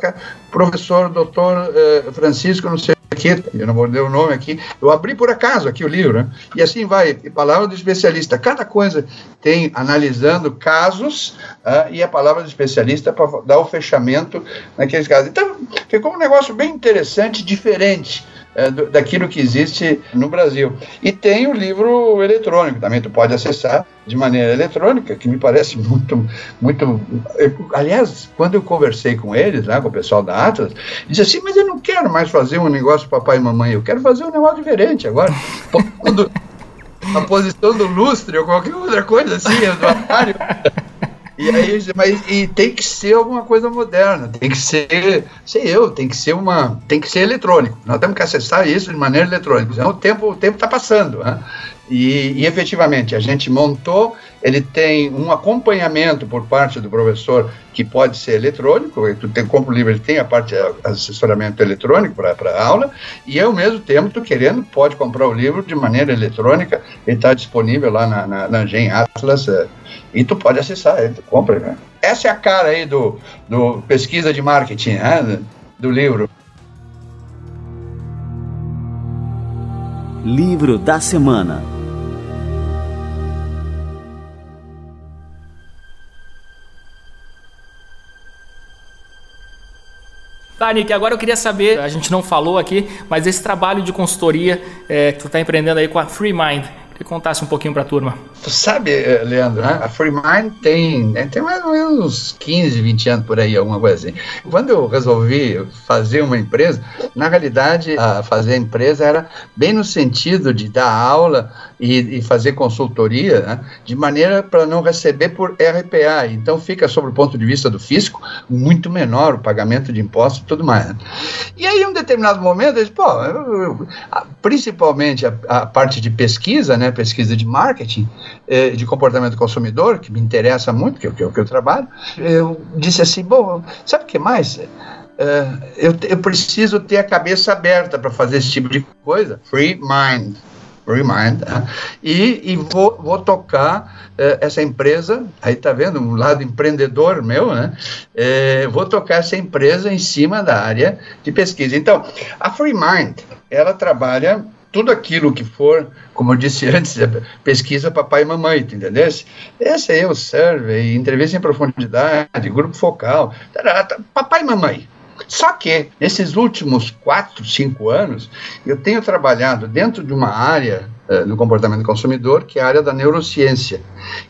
professor, doutor é, Francisco, não sei aqui, eu não vou ler o nome aqui, eu abri por acaso aqui o livro, né? e assim vai, palavra do especialista, cada coisa tem analisando casos uh, e a palavra do especialista para dar o fechamento naqueles casos. Então, ficou um negócio bem interessante, diferente é, daquilo que existe no Brasil. E tem o livro eletrônico, também tu pode acessar de maneira eletrônica, que me parece muito, muito... Aliás, quando eu conversei com eles, lá, com o pessoal da Atlas, disse assim, mas eu não quero mais fazer um negócio papai e mamãe, eu quero fazer um negócio diferente agora. A posição do lustre ou qualquer outra coisa assim, do armário... E aí, mas e tem que ser alguma coisa moderna, tem que ser, sei eu, tem que ser uma, tem que ser eletrônico. Nós temos que acessar isso de maneira eletrônica. Senão o tempo, o tempo está passando. Né? E, e, efetivamente, a gente montou, ele tem um acompanhamento por parte do professor que pode ser eletrônico, tu tem, compra o livro, ele tem a parte de assessoramento eletrônico para a aula, e ao mesmo tempo, tu querendo, pode comprar o livro de maneira eletrônica, ele está disponível lá na, na, na Gen Atlas, é, e tu pode acessar ele, tu compra. Né? Essa é a cara aí do, do pesquisa de marketing, né? do livro. Livro da Semana Tá, Nick, agora eu queria saber, a gente não falou aqui, mas esse trabalho de consultoria é, que tu está empreendendo aí com a Free Mind, que contasse um pouquinho para a turma. Tu sabe, eh, Leandro, né? a FreeMind tem, né, tem mais ou menos uns 15, 20 anos por aí, alguma coisa assim. Quando eu resolvi fazer uma empresa, na realidade, a fazer a empresa era bem no sentido de dar aula e, e fazer consultoria, né? de maneira para não receber por RPA. Então fica, sobre o ponto de vista do fisco, muito menor o pagamento de impostos e tudo mais. Né? E aí, em um determinado momento, disse, pô, eu, eu, principalmente a, a parte de pesquisa, né? pesquisa de marketing, eh, de comportamento do consumidor, que me interessa muito, que é o que, que eu trabalho, eu disse assim, bom, sabe o que mais? Uh, eu, eu, preciso ter a cabeça aberta para fazer esse tipo de coisa. Free mind. Free mind. Uh, e, e vou, vou tocar uh, essa empresa. Aí tá vendo um lado empreendedor meu, né? vou tocar essa empresa em cima da área de pesquisa. Então, a Free Mind, ela trabalha tudo aquilo que for, como eu disse antes, pesquisa papai e mamãe, entendeu? Esse aí é o survey, entrevista em profundidade, grupo focal, papai e mamãe. Só que, nesses últimos quatro, cinco anos, eu tenho trabalhado dentro de uma área uh, no comportamento do consumidor, que é a área da neurociência.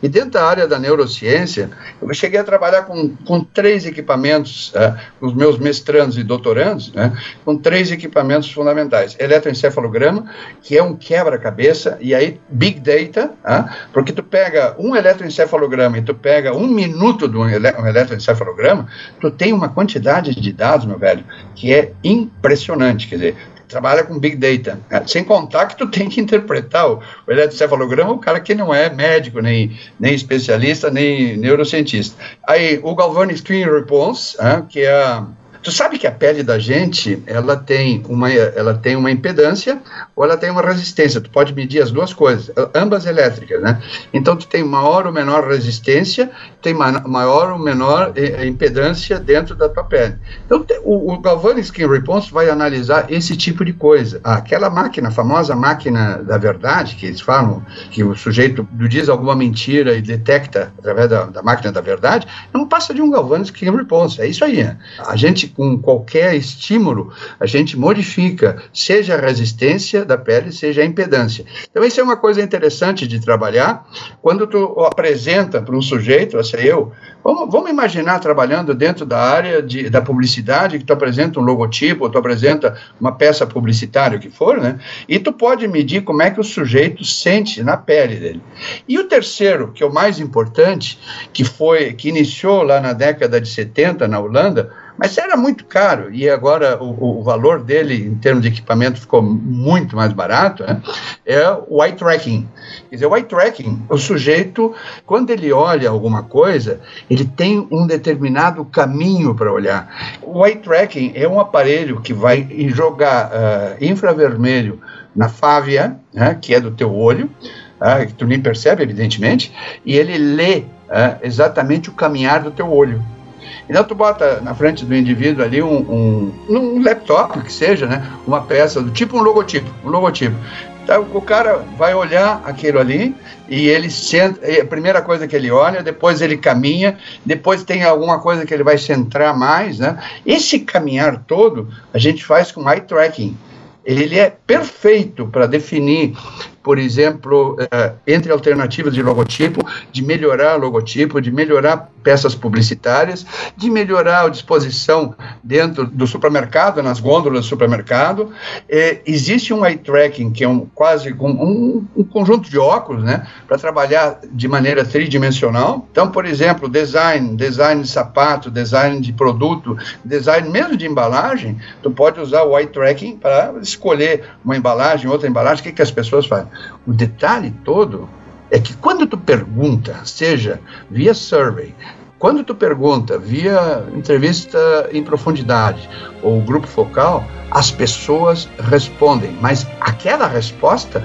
E dentro da área da neurociência, eu cheguei a trabalhar com, com três equipamentos, uh, os meus mestrandos e doutorandos, né, com três equipamentos fundamentais. Eletroencefalograma, que é um quebra-cabeça, e aí Big Data, uh, porque tu pega um eletroencefalograma e tu pega um minuto de um, ele um eletroencefalograma, tu tem uma quantidade de dados, meu velho, que é impressionante. Quer dizer, trabalha com Big Data. Né? Sem contar que tu tem que interpretar o, eletrocefalograma, o cara que não é médico, nem, nem especialista, nem neurocientista. Aí, o Galvani Screen Response, que é a Tu sabe que a pele da gente, ela tem uma, ela tem uma impedância ou ela tem uma resistência. Tu pode medir as duas coisas, ambas elétricas, né? Então tu tem maior ou menor resistência, tem maior ou menor eh, eh, impedância dentro da tua pele. Então o, o Galvani Skin Response vai analisar esse tipo de coisa. Aquela máquina, a famosa máquina da verdade, que eles falam que o sujeito diz alguma mentira e detecta através da, da máquina da verdade, não passa de um Galvani Skin Response. É isso aí. Né? A gente com qualquer estímulo, a gente modifica, seja a resistência da pele, seja a impedância. Então, isso é uma coisa interessante de trabalhar. Quando tu apresenta para um sujeito, assim, fosse eu, vamos, vamos imaginar trabalhando dentro da área de, da publicidade, que tu apresenta um logotipo, ou tu apresenta uma peça publicitária, o que for, né? E tu pode medir como é que o sujeito sente na pele dele. E o terceiro, que é o mais importante, que foi, que iniciou lá na década de 70 na Holanda, mas era muito caro e agora o, o valor dele em termos de equipamento ficou muito mais barato, né? é o eye tracking. Quer dizer, o eye tracking, o sujeito, quando ele olha alguma coisa, ele tem um determinado caminho para olhar. O eye tracking é um aparelho que vai jogar uh, infravermelho na fávea, né, que é do teu olho, uh, que tu nem percebe, evidentemente, e ele lê uh, exatamente o caminhar do teu olho. Então tu bota na frente do indivíduo ali um, um, um laptop que seja, né, uma peça do tipo um logotipo, um logotipo. Então, o cara vai olhar aquilo ali e ele senta, a primeira coisa que ele olha, depois ele caminha, depois tem alguma coisa que ele vai centrar mais, né? Esse caminhar todo a gente faz com eye tracking. Ele é perfeito para definir por exemplo, uh, entre alternativas de logotipo, de melhorar logotipo, de melhorar peças publicitárias, de melhorar a disposição dentro do supermercado, nas gôndolas do supermercado. Eh, existe um eye tracking, que é um, quase um, um, um conjunto de óculos, né, para trabalhar de maneira tridimensional. Então, por exemplo, design, design de sapato, design de produto, design mesmo de embalagem, tu pode usar o eye tracking para escolher uma embalagem, outra embalagem, o que, que as pessoas fazem. O detalhe todo é que quando tu pergunta, seja via survey, quando tu pergunta via entrevista em profundidade ou grupo focal, as pessoas respondem, mas aquela resposta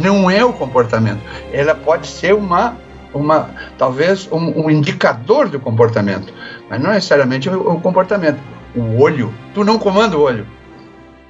não é o comportamento. Ela pode ser uma, uma talvez um, um indicador do comportamento, mas não necessariamente o, o comportamento. O olho, tu não comanda o olho.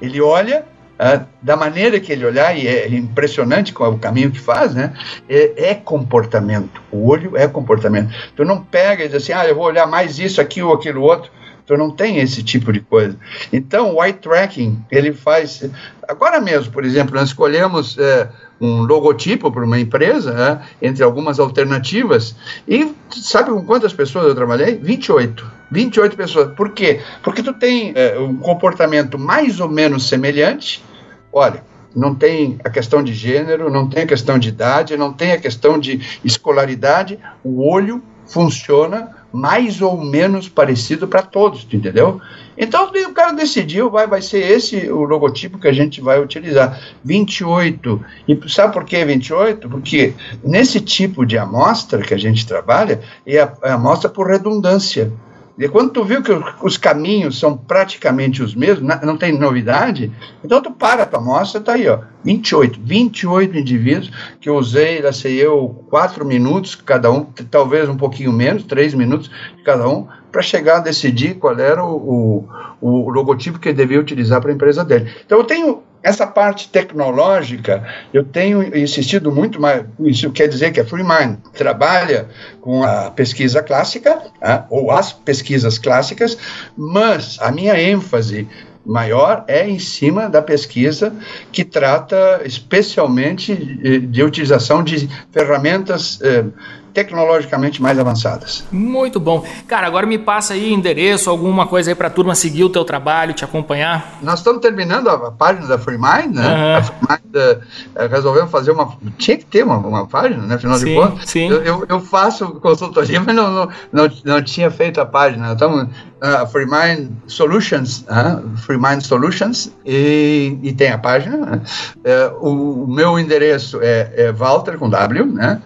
Ele olha ah, da maneira que ele olhar, e é impressionante o caminho que faz, né? É, é, comportamento. O olho é comportamento. Tu não pega e diz assim, ah, eu vou olhar mais isso aqui ou aquilo outro. Tu não tem esse tipo de coisa. Então, o eye tracking, ele faz. Agora mesmo, por exemplo, nós escolhemos é, um logotipo para uma empresa, né, entre algumas alternativas, e sabe com quantas pessoas eu trabalhei? 28. 28 pessoas. Por quê? Porque tu tem é, um comportamento mais ou menos semelhante Olha, não tem a questão de gênero, não tem a questão de idade, não tem a questão de escolaridade, o olho funciona mais ou menos parecido para todos, entendeu? Então o cara decidiu, vai, vai ser esse o logotipo que a gente vai utilizar. 28. E sabe por que 28? Porque nesse tipo de amostra que a gente trabalha, é a, é a amostra por redundância. E quando tu viu que os caminhos são praticamente os mesmos, não tem novidade, então tu para a tua amostra, tá aí, ó, 28, 28 indivíduos que eu usei, lá sei eu, quatro minutos cada um, talvez um pouquinho menos, três minutos cada um, para chegar a decidir qual era o, o, o logotipo que ele devia utilizar para a empresa dele. Então eu tenho essa parte tecnológica, eu tenho insistido muito mais, isso quer dizer que a FreeMind trabalha com a pesquisa clássica, né, ou as pesquisas clássicas, mas a minha ênfase maior é em cima da pesquisa que trata especialmente de, de utilização de ferramentas eh, tecnologicamente mais avançadas. Muito bom. Cara, agora me passa aí endereço, alguma coisa aí para a turma seguir o teu trabalho, te acompanhar. Nós estamos terminando a, página da FreeMind, né? Uhum. A FreeMind uh, resolveu fazer uma... Tinha que ter uma, uma página, né? Afinal sim, de contas. Sim. Eu, eu, eu, faço consultoria, mas não, não, não, não tinha feito a página. Então, a uh, FreeMind Solutions, uh, FreeMind Solutions, e, e tem a página. Né? Uh, o, o, meu endereço é, é Walter, com W, né?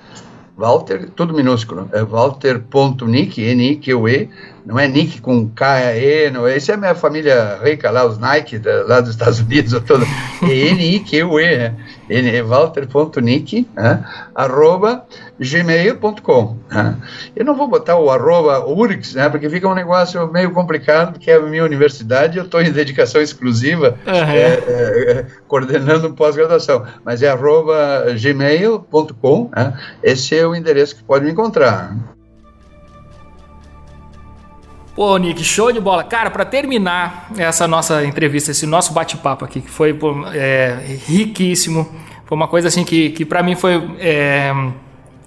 Walter, tudo minúsculo, é walter.nick, N-I-Q-E, não é Nick com K-E, não é, isso é a minha família rica lá, os Nike da, lá dos Estados Unidos, todo, é N-I-Q-E, né? é walter.nick, né? arroba gmail.com. Né? Eu não vou botar o arroba urix, né? porque fica um negócio meio complicado, porque é a minha universidade, eu estou em dedicação exclusiva, uhum. é, é, coordenando pós-graduação, mas é arroba gmail.com, né? esse é o endereço que pode me encontrar. Pô, Nick, show de bola. Cara, para terminar essa nossa entrevista, esse nosso bate-papo aqui, que foi é, riquíssimo, foi uma coisa assim que, que para mim foi é,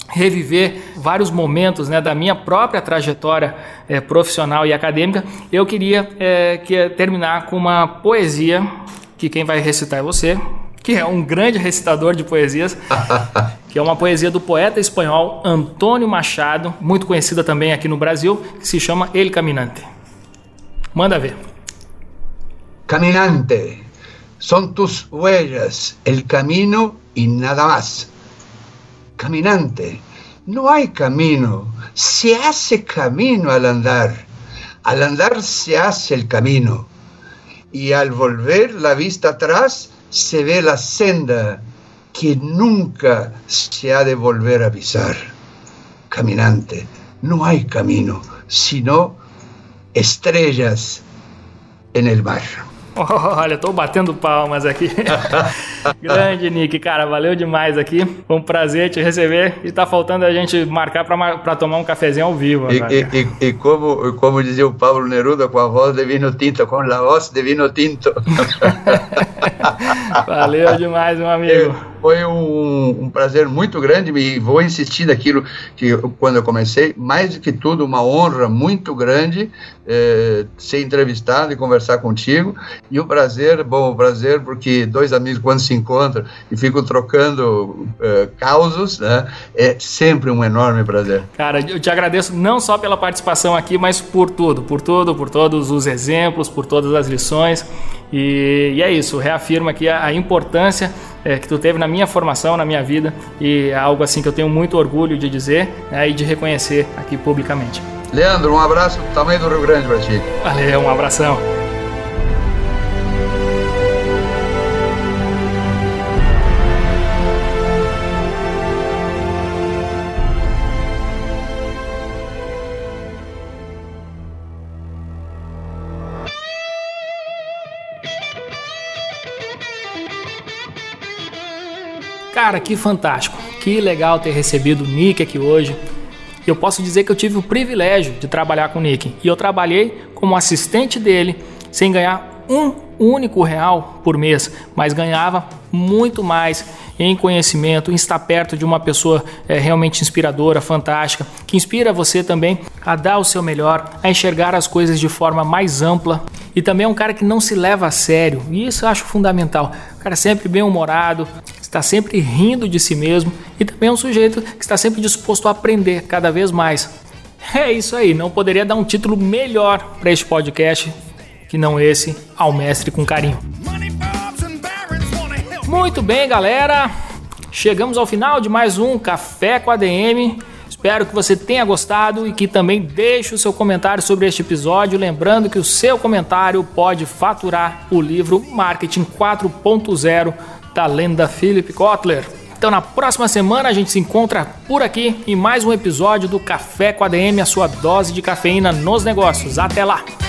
reviver vários momentos né, da minha própria trajetória é, profissional e acadêmica, eu queria é, que, terminar com uma poesia que quem vai recitar é você, que é um grande recitador de poesias, que é uma poesia do poeta espanhol Antônio Machado, muito conhecida também aqui no Brasil, que se chama El Caminante. Manda ver. Caminante, son tus huellas, el camino y nada más. Caminante, no hay camino, se hace camino al andar. Al andar se hace el camino. Y al volver la vista atrás, se ve la senda que nunca se ha de volver a pisar. Caminante, no hay camino, sino estrellas en el mar. Olha, tô batendo palmas aqui. Grande, Nick, cara, valeu demais aqui. Foi um prazer te receber e tá faltando a gente marcar para tomar um cafezinho ao vivo. E, e, e, e, como, como dizia o Pablo Neruda, com a voz de vinho tinto, com a voz de vinho tinto. valeu demais, meu amigo. Foi um, um, prazer muito grande e vou insistir naquilo que quando eu comecei, mais do que tudo, uma honra muito grande é, ser entrevistado e conversar contigo. E o prazer, bom, o prazer porque dois amigos quando se encontram e ficam trocando é, causos, né, é sempre um enorme prazer. Cara, eu te agradeço não só pela participação aqui, mas por tudo, por tudo, por todos os exemplos, por todas as lições. E, e é isso, reafirma aqui a, a importância é, que tu teve na minha formação, na minha vida, e é algo assim que eu tenho muito orgulho de dizer né, e de reconhecer aqui publicamente. Leandro, um abraço tamanho do Rio Grande para ti. Valeu, um abração. Cara, que fantástico, que legal ter recebido o Nick aqui hoje. Eu posso dizer que eu tive o privilégio de trabalhar com o Nick e eu trabalhei como assistente dele sem ganhar um único real por mês, mas ganhava muito mais em conhecimento, em estar perto de uma pessoa é, realmente inspiradora, fantástica, que inspira você também a dar o seu melhor, a enxergar as coisas de forma mais ampla. E também é um cara que não se leva a sério, e isso eu acho fundamental. O cara sempre bem humorado, está sempre rindo de si mesmo e também é um sujeito que está sempre disposto a aprender cada vez mais. É isso aí, não poderia dar um título melhor para este podcast que não esse ao mestre com carinho. Muito bem, galera. Chegamos ao final de mais um Café com a DM. Espero que você tenha gostado e que também deixe o seu comentário sobre este episódio, lembrando que o seu comentário pode faturar o livro Marketing 4.0 da lenda Philip Kotler. Então na próxima semana a gente se encontra por aqui em mais um episódio do Café com a DM, a sua dose de cafeína nos negócios. Até lá!